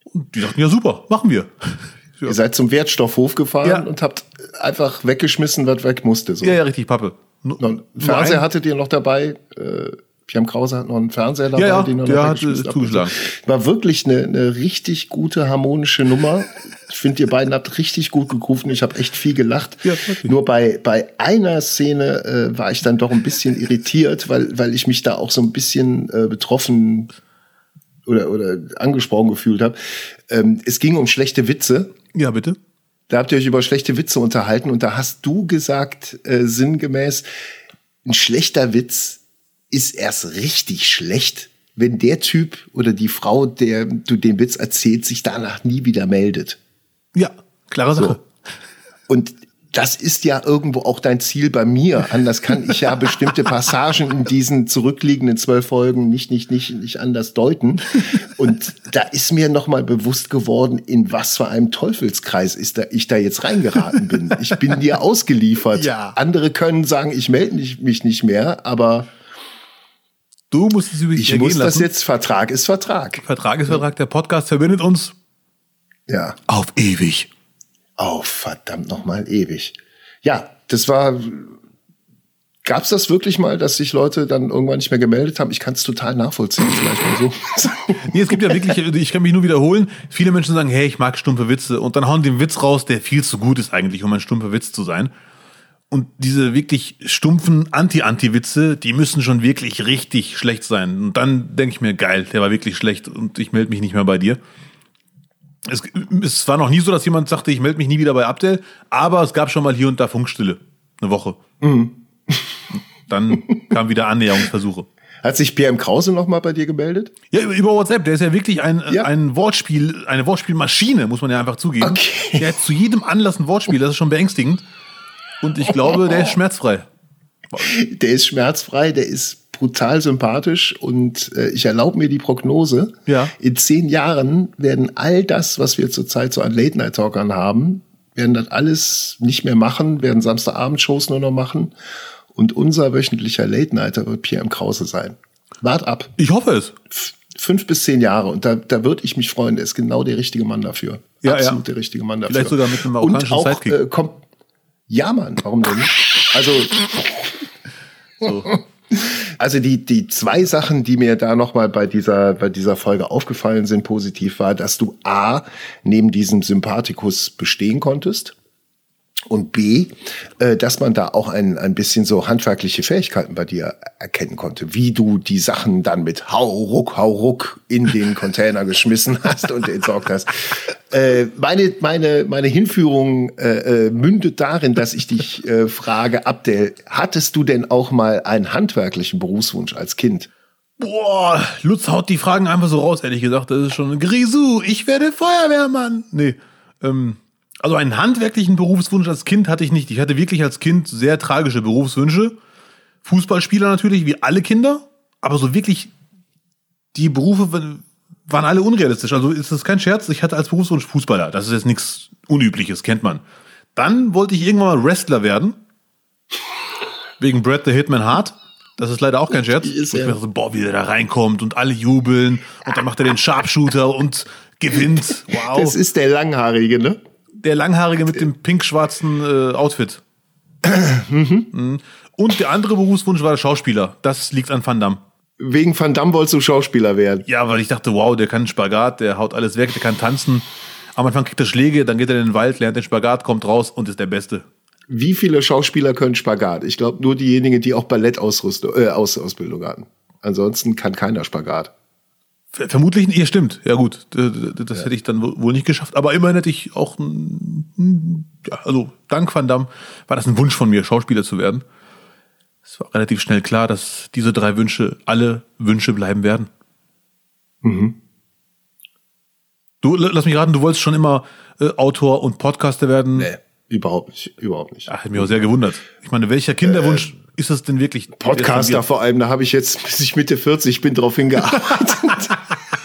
Und die dachten, ja super, machen wir. Ihr seid zum Wertstoffhof gefahren Ja. und habt einfach weggeschmissen, was weg musste. So. Ja, ja, richtig, Pappe. Nur Fernseher hattet ihr noch dabei. Äh, Pierre Krause hat noch einen Fernseher dabei, Ja, den er der hat, äh, hat. zugeschlagen. War wirklich eine, eine richtig gute harmonische Nummer. Ich finde, ihr beiden habt richtig gut gerufen. Ich habe echt viel gelacht. Ja. Nur bei, bei einer Szene äh, war ich dann doch ein bisschen irritiert, weil, weil ich mich da auch so ein bisschen äh, betroffen oder, oder angesprochen gefühlt habe. Ähm, es ging um schlechte Witze. Ja, bitte. Da habt ihr euch über schlechte Witze unterhalten und da hast du gesagt, äh, sinngemäß, ein schlechter Witz ist erst richtig schlecht, wenn der Typ oder die Frau, der du den Witz erzählt, sich danach nie wieder meldet. Ja, klare Sache. Und das ist ja irgendwo auch dein Ziel bei mir. Anders kann ich ja bestimmte Passagen in diesen zurückliegenden zwölf Folgen nicht, nicht, nicht, nicht anders deuten. Und da ist mir nochmal bewusst geworden, in was für einem Teufelskreis ist da, ich da jetzt reingeraten bin. Ich bin dir ausgeliefert. Ja. Andere können sagen, ich melde mich nicht mehr, aber Du musst es über dich ich muss das lassen. jetzt, Vertrag ist Vertrag. Vertrag ist Vertrag. Der Podcast verbindet uns Ja. auf ewig. Oh, verdammt nochmal ewig. Ja, das war. Gab's das wirklich mal, dass sich Leute dann irgendwann nicht mehr gemeldet haben? Ich kann es total nachvollziehen, vielleicht mal so. Nee, es gibt ja wirklich, ich kann mich nur wiederholen, viele Menschen sagen, hey, ich mag stumpfe Witze und dann hauen den Witz raus, der viel zu gut ist eigentlich, um ein stumpfer Witz zu sein. Und diese wirklich stumpfen Anti-Anti-Witze, die müssen schon wirklich richtig schlecht sein. Und dann denke ich mir, geil, der war wirklich schlecht und ich melde mich nicht mehr bei dir. Es, es war noch nie so, dass jemand sagte, ich melde mich nie wieder bei Abdel, aber es gab schon mal hier und da Funkstille. Eine Woche. Dann kamen wieder Annäherungsversuche. Hat sich PM Krause noch mal bei dir gemeldet? Ja, über- WhatsApp. Der ist ja wirklich ein, Ja. ein Wortspiel, eine Wortspielmaschine, muss man ja einfach zugeben. Okay. Der hat zu jedem Anlass ein Wortspiel, das ist schon beängstigend. Und ich glaube, der ist schmerzfrei. Der ist schmerzfrei, der ist brutal sympathisch und äh, ich erlaube mir die Prognose. Ja. In zehn Jahren werden all das, was wir zurzeit so an Late-Night-Talkern haben, werden das alles nicht mehr machen, werden Samstagabendshows nur noch machen Und unser wöchentlicher Late Nighter wird Pierre M. Krause sein. Wart ab. Ich hoffe es. Fünf bis zehn Jahre. Und da, da würde ich mich freuen. Der ist genau der richtige Mann dafür. Ja, Absolut ja. der richtige Mann dafür. Vielleicht sogar mit einem marokkanischen Und auch, Sidekick. Äh, kommt, ja, Mann, warum denn? Also, So. also die, die zwei Sachen, die mir da nochmal bei dieser, bei dieser Folge aufgefallen sind, positiv war, dass du A, neben diesem Sympathikus bestehen konntest. Und B, äh, dass man da auch ein, ein bisschen so handwerkliche Fähigkeiten bei dir erkennen konnte, wie du die Sachen dann mit Hau ruck, Hau ruck in den Container geschmissen hast und entsorgt hast. Äh, meine, meine, meine Hinführung äh, mündet darin, dass ich dich frage, Abdel, hattest du denn auch mal einen handwerklichen Berufswunsch als Kind? Boah, Lutz haut die Fragen einfach so raus, ehrlich gesagt. Das ist schon Grisou, ich werde Feuerwehrmann. Nee, ähm, also einen handwerklichen Berufswunsch als Kind hatte ich nicht. Ich hatte wirklich als Kind sehr tragische Berufswünsche. Fußballspieler natürlich, wie alle Kinder. Aber so wirklich, die Berufe waren alle unrealistisch. Also ist das kein Scherz. Ich hatte als Berufswunsch Fußballer. Das ist jetzt nichts Unübliches, kennt man. Dann wollte ich irgendwann mal Wrestler werden. Wegen Brad the Hitman Hart. Das ist leider auch kein Scherz. Ist Wo ich dachte, boah, wie der da reinkommt und alle jubeln und dann macht er den Sharpshooter und gewinnt. Wow. Das ist der Langhaarige, ne? Der Langhaarige mit dem pink-schwarzen äh, Outfit. Mhm. Und der andere Berufswunsch war der Schauspieler. Das liegt an Van Damme. Wegen Van Damme wolltest du Schauspieler werden. Ja, weil ich dachte, wow, der kann Spagat, der haut alles weg, der kann tanzen. Am Anfang kriegt er Schläge, dann geht er in den Wald, lernt den Spagat, kommt raus und ist der Beste. Wie viele Schauspieler können Spagat? Ich glaube nur diejenigen, die auch Ballettausrüstung, äh, Aus Ausbildung hatten. Ansonsten kann keiner Spagat. Ver- Vermutlich, ja, stimmt. Ja, gut, das hätte ich dann wo- wohl nicht geschafft. Aber immerhin hätte ich auch, ein- ja, also dank Van Damme war das ein Wunsch von mir, Schauspieler zu werden. Es war relativ schnell klar, dass diese drei Wünsche alle Wünsche bleiben werden. Du, l- lass mich raten, du wolltest schon immer äh, Autor und Podcaster werden. Nee, überhaupt nicht, überhaupt nicht. Ach, hätte mich auch sehr gewundert. Ich meine, welcher Kinderwunsch ist das denn wirklich? Podcaster vor allem, da habe ich jetzt, bis ich Mitte 40 bin, drauf hingearbeitet.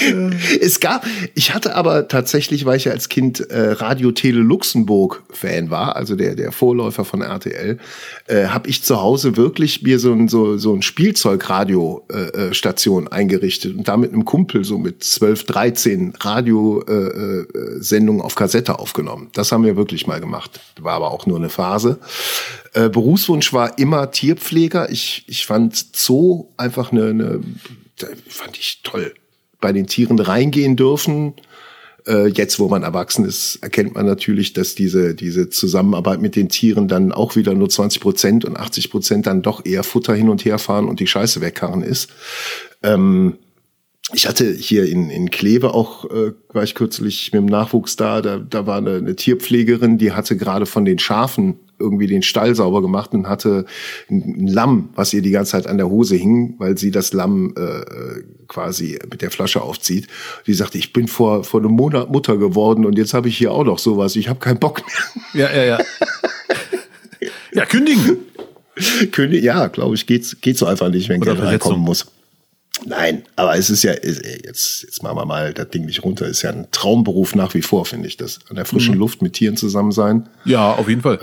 es gab, ich hatte aber tatsächlich, weil ich ja als Kind äh, Radio Tele Luxemburg Fan war, also der der Vorläufer von RTL, äh, habe ich zu Hause wirklich mir so ein so so ein Spielzeugradio äh, äh, Station eingerichtet und da mit einem Kumpel so mit 12, 13 Radio äh, äh, auf Kassette aufgenommen. Das haben wir wirklich mal gemacht. War aber auch nur eine Phase. Äh, Berufswunsch war immer Tierpfleger. Ich ich fand Zoo einfach eine, eine fand ich toll bei den Tieren reingehen dürfen. Äh, jetzt, wo man erwachsen ist, erkennt man natürlich, dass diese, diese Zusammenarbeit mit den Tieren dann auch wieder nur 20 Prozent und 80 Prozent dann doch eher Futter hin und her fahren und die Scheiße wegkarren ist. Ähm, ich hatte hier in, in Kleve auch, äh, war ich kürzlich mit dem Nachwuchs da, da, da war eine, eine Tierpflegerin, die hatte gerade von den Schafen irgendwie den Stall sauber gemacht und hatte ein, Lamm, was ihr die ganze Zeit an der Hose hing, weil sie das Lamm äh, quasi mit der Flasche aufzieht. Die sagte, ich bin vor, vor einem Monat Mutter geworden und jetzt habe ich hier auch noch sowas, ich habe keinen Bock mehr. Ja, ja, ja. ja, kündigen. König, ja, glaube ich, geht's, geht so einfach nicht, wenn Oder Geld reinkommen muss. Nein, aber es ist ja, jetzt, jetzt machen wir mal das Ding nicht runter. Ist ja ein Traumberuf nach wie vor, finde ich das. An der frischen Mhm. Luft mit Tieren zusammen sein. Ja, auf jeden Fall.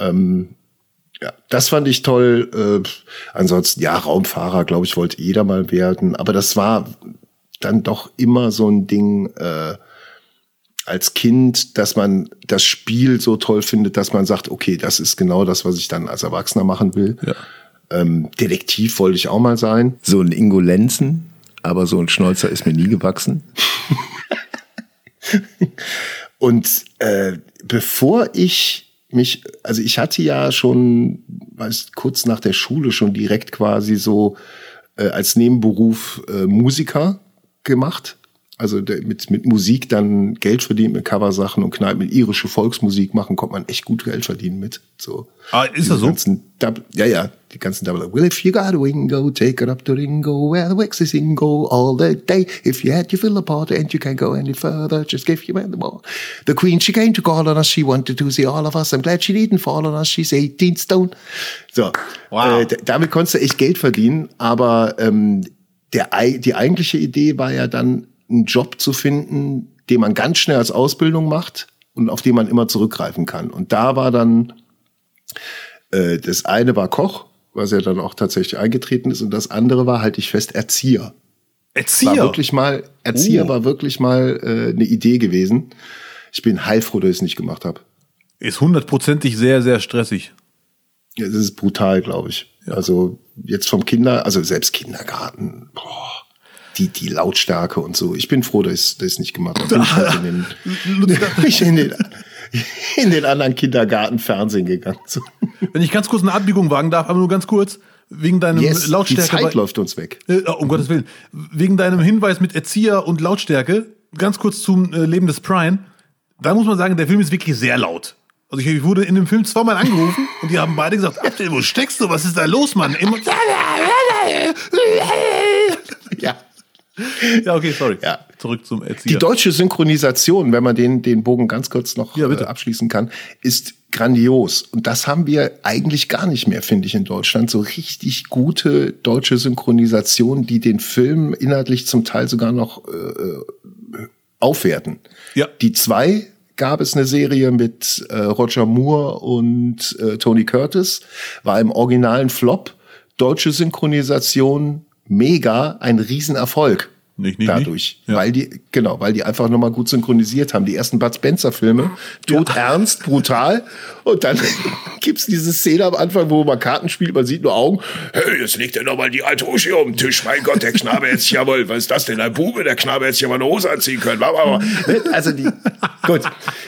Ja, das fand ich toll. Äh, ansonsten, ja, Raumfahrer, glaube ich, wollte jeder mal werden. Aber das war dann doch immer so ein Ding äh, als Kind, dass man das Spiel so toll findet, dass man sagt, okay, das ist genau das, was ich dann als Erwachsener machen will. Ja. Ähm, Detektiv wollte ich auch mal sein. So ein Ingo Lenzen, aber so ein Schnäuzer ist mir nie gewachsen. Und äh, bevor ich mich, also ich hatte ja schon, weiß, kurz nach der Schule schon direkt quasi so äh, als Nebenberuf äh, Musiker gemacht. Also mit, mit Musik dann Geld verdient mit Coversachen und Kneipen mit irische Volksmusik machen, kommt man echt gut Geld verdienen mit. So. Ah, ist das so? Dub ja, ja, die ganzen Double. Well, if you got a wingo, take it up to Ringo, where the wax is in go all the day. If you had your fill apart and you can't go any further, just give you man the more. The queen, she came to call on us, she wanted to see all of us. I'm glad she didn't fall on us, she's 18 stone. So, Wow. äh, damit konntest du echt Geld verdienen, aber ähm, der, die eigentliche Idee war ja dann, einen Job zu finden, den man ganz schnell als Ausbildung macht und auf den man immer zurückgreifen kann. Und da war dann Äh, das eine war Koch, was ja dann auch tatsächlich eingetreten ist, und das andere war, halte ich fest, Erzieher. Erzieher? War wirklich mal, Erzieher Oh. war wirklich mal äh, eine Idee gewesen. Ich bin heilfroh, dass ich es nicht gemacht habe. Ist hundertprozentig sehr, sehr stressig. Ja, das ist brutal, glaube ich. Also jetzt vom Kinder, also selbst Kindergarten, boah, die, die Lautstärke und so. Ich bin froh, dass ich es nicht gemacht habe. Ich halt in den, in den, in den anderen Kindergarten Fernsehen gegangen. Wenn ich ganz kurz eine Abbiegung wagen darf, aber nur ganz kurz, wegen deinem Yes, die Lautstärke. Zeit läuft uns weg. Äh, um Gottes Willen. Wegen deinem Hinweis mit Erzieher und Lautstärke, ganz kurz zum äh, Leben des Brian. Da muss man sagen, der Film ist wirklich sehr laut. Also ich, ich wurde in dem Film zweimal angerufen und die haben beide gesagt, Abdel, wo steckst du? Was ist da los, Mann? Immer Ja. Ja, okay, sorry. Ja. Zurück zum Die Erzieher. deutsche Synchronisation, wenn man den, den Bogen ganz kurz noch Ja, bitte. äh, abschließen kann, ist grandios. Und das haben wir eigentlich gar nicht mehr, finde ich, in Deutschland. So richtig gute deutsche Synchronisation, die den Film inhaltlich zum Teil sogar noch äh, aufwerten. Ja. Die zwei gab es eine Serie mit äh, Roger Moore und äh, Tony Curtis, war im originalen Flop. Deutsche Synchronisation mega, ein Riesenerfolg Nicht, nicht, dadurch, nicht. Ja. weil die genau, weil die einfach nochmal gut synchronisiert haben. Die ersten Bud Spencer Filme, tot ernst, brutal und dann gibt's diese Szene am Anfang, wo man Karten spielt, man sieht nur Augen. Hey, jetzt legt er noch mal die alte Uschi auf den Tisch. Mein Gott, der Knabe jetzt jawohl, was ist das denn, ein Bube? Der Knabe hätte sich ja mal eine Hose anziehen können. Also die, gut,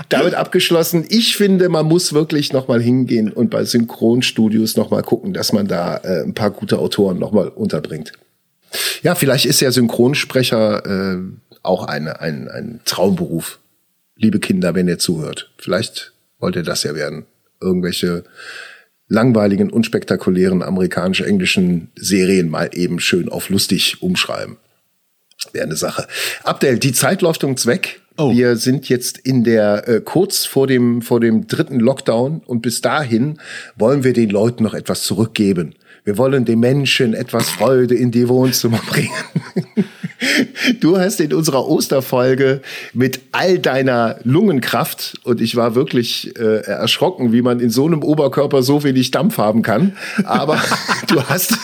damit abgeschlossen. Ich finde, man muss wirklich noch mal hingehen und bei Synchronstudios noch mal gucken, dass man da äh, ein paar gute Autoren noch mal unterbringt. Ja, vielleicht ist ja Synchronsprecher äh, auch eine, ein, ein Traumberuf. Liebe Kinder, wenn ihr zuhört. Vielleicht wollt ihr das ja werden. Irgendwelche langweiligen, unspektakulären amerikanisch-englischen Serien mal eben schön auf lustig umschreiben. Wäre eine Sache. Abdel, die Zeit läuft uns weg. Oh. Wir sind jetzt in der äh, kurz vor dem vor dem dritten Lockdown und bis dahin wollen wir den Leuten noch etwas zurückgeben. Wir wollen den Menschen etwas Freude in die Wohnzimmer bringen. Du hast in unserer Osterfolge mit all deiner Lungenkraft und ich war wirklich äh, erschrocken, wie man in so einem Oberkörper so wenig Dampf haben kann. Aber du hast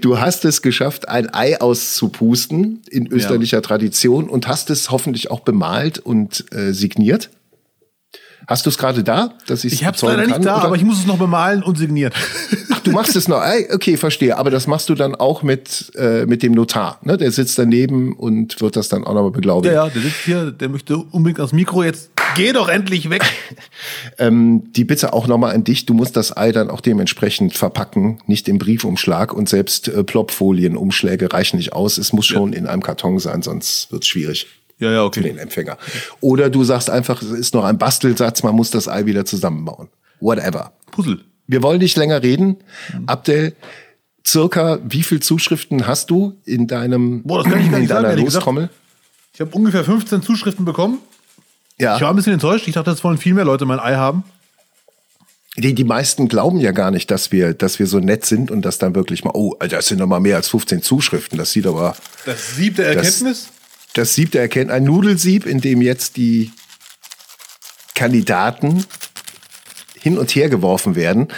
du hast es geschafft, ein Ei auszupusten in österlicher Tradition und hast es hoffentlich auch bemalt und äh, signiert. Hast du es gerade da, dass Ich habe es leider nicht kann, da, oder? aber ich muss es noch bemalen und signieren. Ach, du machst es noch. Okay, verstehe. Aber das machst du dann auch mit, äh, mit dem Notar. Ne? Der sitzt daneben und wird das dann auch nochmal ja, beglaubigen. ja, der sitzt hier, der möchte unbedingt ans Mikro. Jetzt geh doch endlich weg. Ähm, die Bitte auch nochmal an dich. Du musst das Ei dann auch dementsprechend verpacken. Nicht im Briefumschlag und selbst äh, Plopfolienumschläge reichen nicht aus. Es muss schon in einem Karton sein, sonst wird's schwierig. Ja, ja, für okay. den Empfänger. Oder du sagst einfach, es ist noch ein Bastelsatz, man muss das Ei wieder zusammenbauen. Whatever. Puzzle. Wir wollen nicht länger reden. Mhm. Abdel, circa wie viel Zuschriften hast du in deinem Boah, das kann ich gar in nicht sagen, deiner. Lostrommel? Ich habe ungefähr 15 Zuschriften bekommen. Ja, Ich war ein bisschen enttäuscht. Ich dachte, es wollen viel mehr Leute mein Ei haben. die, die meisten glauben ja gar nicht, dass wir, dass wir so nett sind und dass dann wirklich mal, oh, das sind noch mal mehr als 15 Zuschriften. Das sieht aber, Das Sieb der Erkenntnis. das Sieb der erkennt ein Nudelsieb, in dem jetzt die Kandidaten hin und her geworfen werden.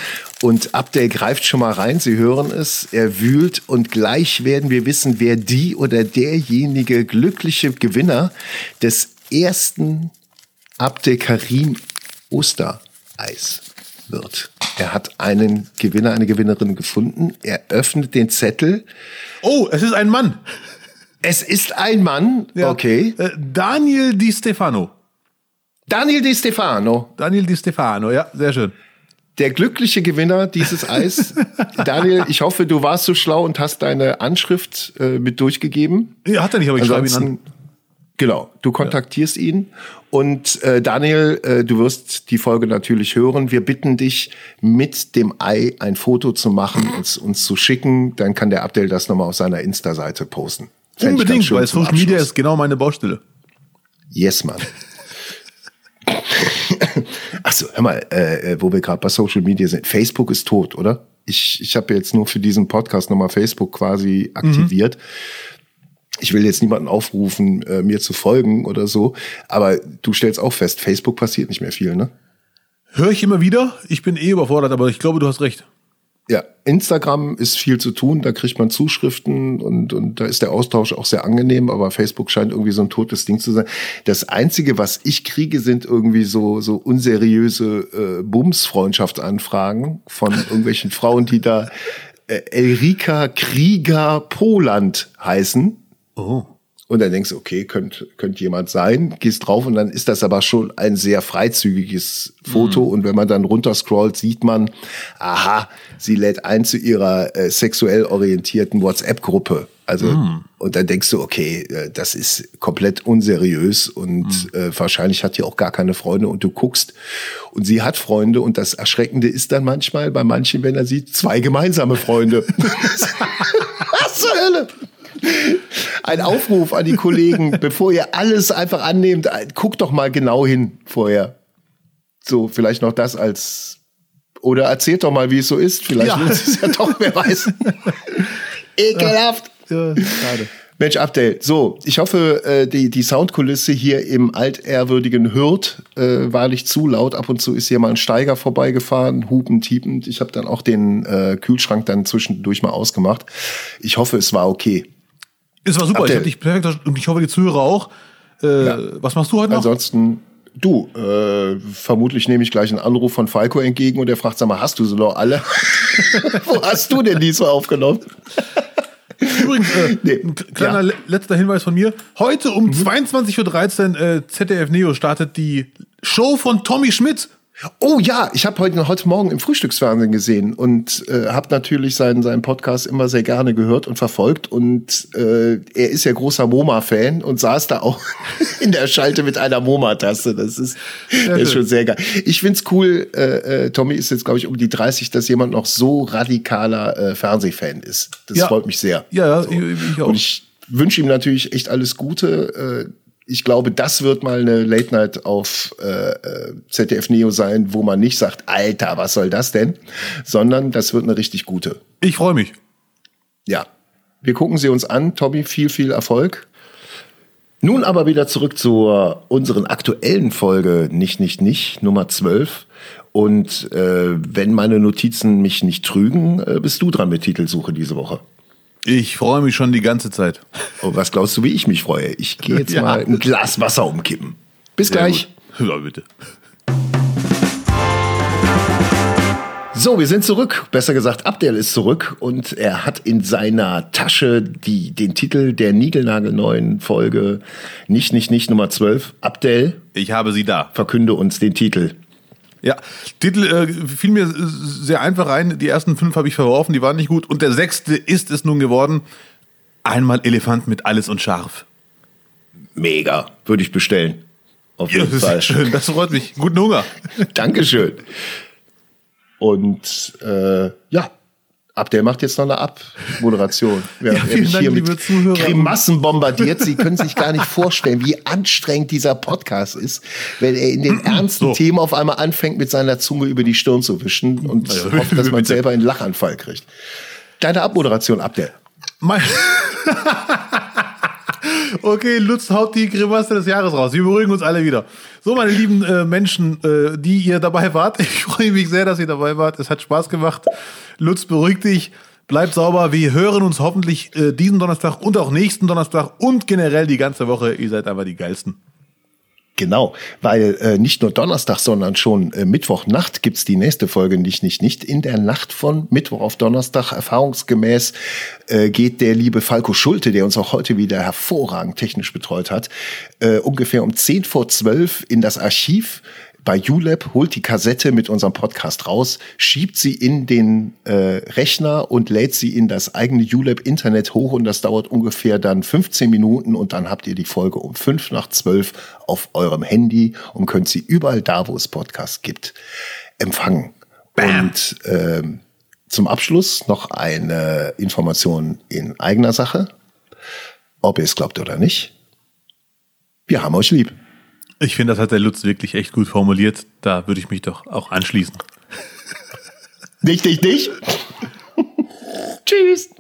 Und Abdel greift schon mal rein, Sie hören es, er wühlt und gleich werden wir wissen, wer die oder derjenige glückliche Gewinner des ersten Abdel Karim Ostereis wird. Er hat einen Gewinner, eine Gewinnerin gefunden. Er öffnet den Zettel. Oh, es ist ein Mann. Es ist ein Mann. Ja. Okay. Äh, Daniel Di Stefano. Daniel Di Stefano. Daniel Di Stefano, ja, sehr schön. Der glückliche Gewinner dieses Eis. Daniel, ich hoffe, du warst so schlau und hast deine Anschrift äh, mit durchgegeben. Ja, hat er nicht, aber ich schreibe ihn an. Genau, du kontaktierst ihn. Und äh, Daniel, äh, du wirst die Folge natürlich hören. Wir bitten dich, mit dem Ei ein Foto zu machen und uns zu schicken. Dann kann der Abdel das nochmal auf seiner Insta-Seite posten. Fänd Unbedingt, weil Social Media Abschluss. ist genau meine Baustelle. Yes, Mann. Achso, hör mal, äh, äh, wo wir gerade bei Social Media sind. Facebook ist tot, oder? Ich, ich habe jetzt nur für diesen Podcast nochmal Facebook quasi aktiviert. Ich will jetzt niemanden aufrufen, äh, mir zu folgen oder so, aber du stellst auch fest, Facebook passiert nicht mehr viel, ne? Höre ich immer wieder. Ich bin eh überfordert, aber ich glaube, du hast recht. Ja, Instagram ist viel zu tun, da kriegt man Zuschriften und, und da ist der Austausch auch sehr angenehm, aber Facebook scheint irgendwie so ein totes Ding zu sein. Das Einzige, was ich kriege, sind irgendwie so, so unseriöse äh, Bums-Freundschaftsanfragen von irgendwelchen Frauen, die da äh, Elrika Krieger Poland heißen. Oh. Und dann denkst du, okay, könnte könnt jemand sein, gehst drauf und dann ist das aber schon ein sehr freizügiges Foto. Mhm. Und wenn man dann runterscrollt, sieht man, aha, sie lädt ein zu ihrer äh, sexuell orientierten WhatsApp-Gruppe. Also, mhm. und dann denkst du, okay, äh, das ist komplett unseriös und mhm. äh, wahrscheinlich hat die auch gar keine Freunde und du guckst und sie hat Freunde und das Erschreckende ist dann manchmal bei manchen, wenn er sieht, zwei gemeinsame Freunde. Was zur Hölle? Ein Aufruf an die Kollegen, bevor ihr alles einfach annehmt, guckt doch mal genau hin vorher. So, vielleicht noch das als oder erzählt doch mal, wie es so ist. Vielleicht ja. ist es ja doch, wer weiß. Ekelhaft. Ja, schade. Mensch, Abdel, so, ich hoffe, äh, die, die Soundkulisse hier im altehrwürdigen Hürth äh, war nicht zu laut. Ab und zu ist hier mal ein Steiger vorbeigefahren, hupend, tiepend. Ich habe dann auch den äh, Kühlschrank dann zwischendurch mal ausgemacht. Ich hoffe, es war okay. Es war super, ich habe dich perfekt und ich hoffe, die Zuhörer auch. Äh, ja. Was machst du heute noch? Ansonsten, du, äh, vermutlich nehme ich gleich einen Anruf von Falco entgegen und er fragt, sag mal, hast du sie noch alle? Wo hast du denn die so aufgenommen? Übrigens, äh, nee. ein kleiner ja. letzter Hinweis von mir. Heute um mhm. 22.13 Uhr äh, ZDF Neo startet die Show von Tommy Schmidt. Oh ja, ich habe heute, heute Morgen im Frühstücksfernsehen gesehen und äh, habe natürlich seinen, seinen Podcast immer sehr gerne gehört und verfolgt. Und äh, er ist ja großer MoMA-Fan und saß da auch in der Schalte mit einer MoMA-Taste. Das ist, ja, ist schon sehr geil. Ich find's cool, äh, äh, Tommy ist jetzt, glaube ich, um die 30, dass jemand noch so radikaler äh, Fernsehfan ist. Das ja. freut mich sehr. Ja, ja so. ich, ich auch. Und ich wünsche ihm natürlich echt alles Gute. Äh, ich glaube, das wird mal eine Late Night auf äh, äh ZDF Neo sein, wo man nicht sagt, Alter, was soll das denn? Sondern das wird eine richtig gute. Ich freue mich. Ja. Wir gucken sie uns an. Tommy, viel, viel Erfolg. Nun aber wieder zurück zur unseren aktuellen Folge Nicht, Nicht, Nicht, Nummer 12. Und äh, wenn meine Notizen mich nicht trügen, äh, bist du dran mit Titelsuche diese Woche. Ich freue mich schon die ganze Zeit. Oh, was glaubst du, wie ich mich freue? Ich gehe jetzt ja. mal ein Glas Wasser umkippen. Bis Sehr gleich. Gut. Ja, bitte. So, wir sind zurück. Besser gesagt, Abdel ist zurück und er hat in seiner Tasche die, den Titel der niegelnagelneuen Folge Nicht, nicht, nicht Nummer 12. Abdel. Ich habe sie da. Verkünde uns den Titel. Ja, Titel äh, fiel mir sehr einfach rein. Die ersten fünf habe ich verworfen, die waren nicht gut. Und der sechste ist es nun geworden. Einmal Elefant mit alles und scharf. Mega, würde ich bestellen. Auf jeden ja, Fall. Schön, das freut mich. Guten Hunger. Dankeschön. Und äh, ja, Abdel macht jetzt noch eine Abmoderation. Ja, ja, vielen Dank, hier liebe Zuhörer. Grimassen bombardiert. Sie können sich gar nicht vorstellen, wie anstrengend dieser Podcast ist, wenn er in den ernsten so. Themen auf einmal anfängt, mit seiner Zunge über die Stirn zu wischen und ja, hofft, dass man selber einen Lachanfall kriegt. Deine Abmoderation, Abdel. Mein Okay, Lutz haut die Grimasse des Jahres raus. Wir beruhigen uns alle wieder. So, meine lieben äh, Menschen, äh, die ihr dabei wart, ich freue mich sehr, dass ihr dabei wart. Es hat Spaß gemacht. Lutz, beruhig dich. Bleib sauber. Wir hören uns hoffentlich äh, diesen Donnerstag und auch nächsten Donnerstag und generell die ganze Woche. Ihr seid einfach die geilsten. Genau, weil äh, nicht nur Donnerstag, sondern schon äh, Mittwochnacht gibt's die nächste Folge nicht, nicht, nicht. In der Nacht von Mittwoch auf Donnerstag, erfahrungsgemäß, äh, geht der liebe Falco Schulte, der uns auch heute wieder hervorragend technisch betreut hat, äh, ungefähr um zehn vor zwölf in das Archiv bei ULab, holt die Kassette mit unserem Podcast raus, schiebt sie in den äh, Rechner und lädt sie in das eigene ULab Internet hoch und das dauert ungefähr dann 15 Minuten und dann habt ihr die Folge um fünf nach zwölf auf eurem Handy und könnt sie überall da, wo es Podcasts gibt, empfangen. Bam. Und ähm, zum Abschluss noch eine Information in eigener Sache. Ob ihr es glaubt oder nicht. Wir haben euch lieb. Ich finde, das hat der Lutz wirklich echt gut formuliert. Da würde ich mich doch auch anschließen. Dich, dich, dich. Tschüss.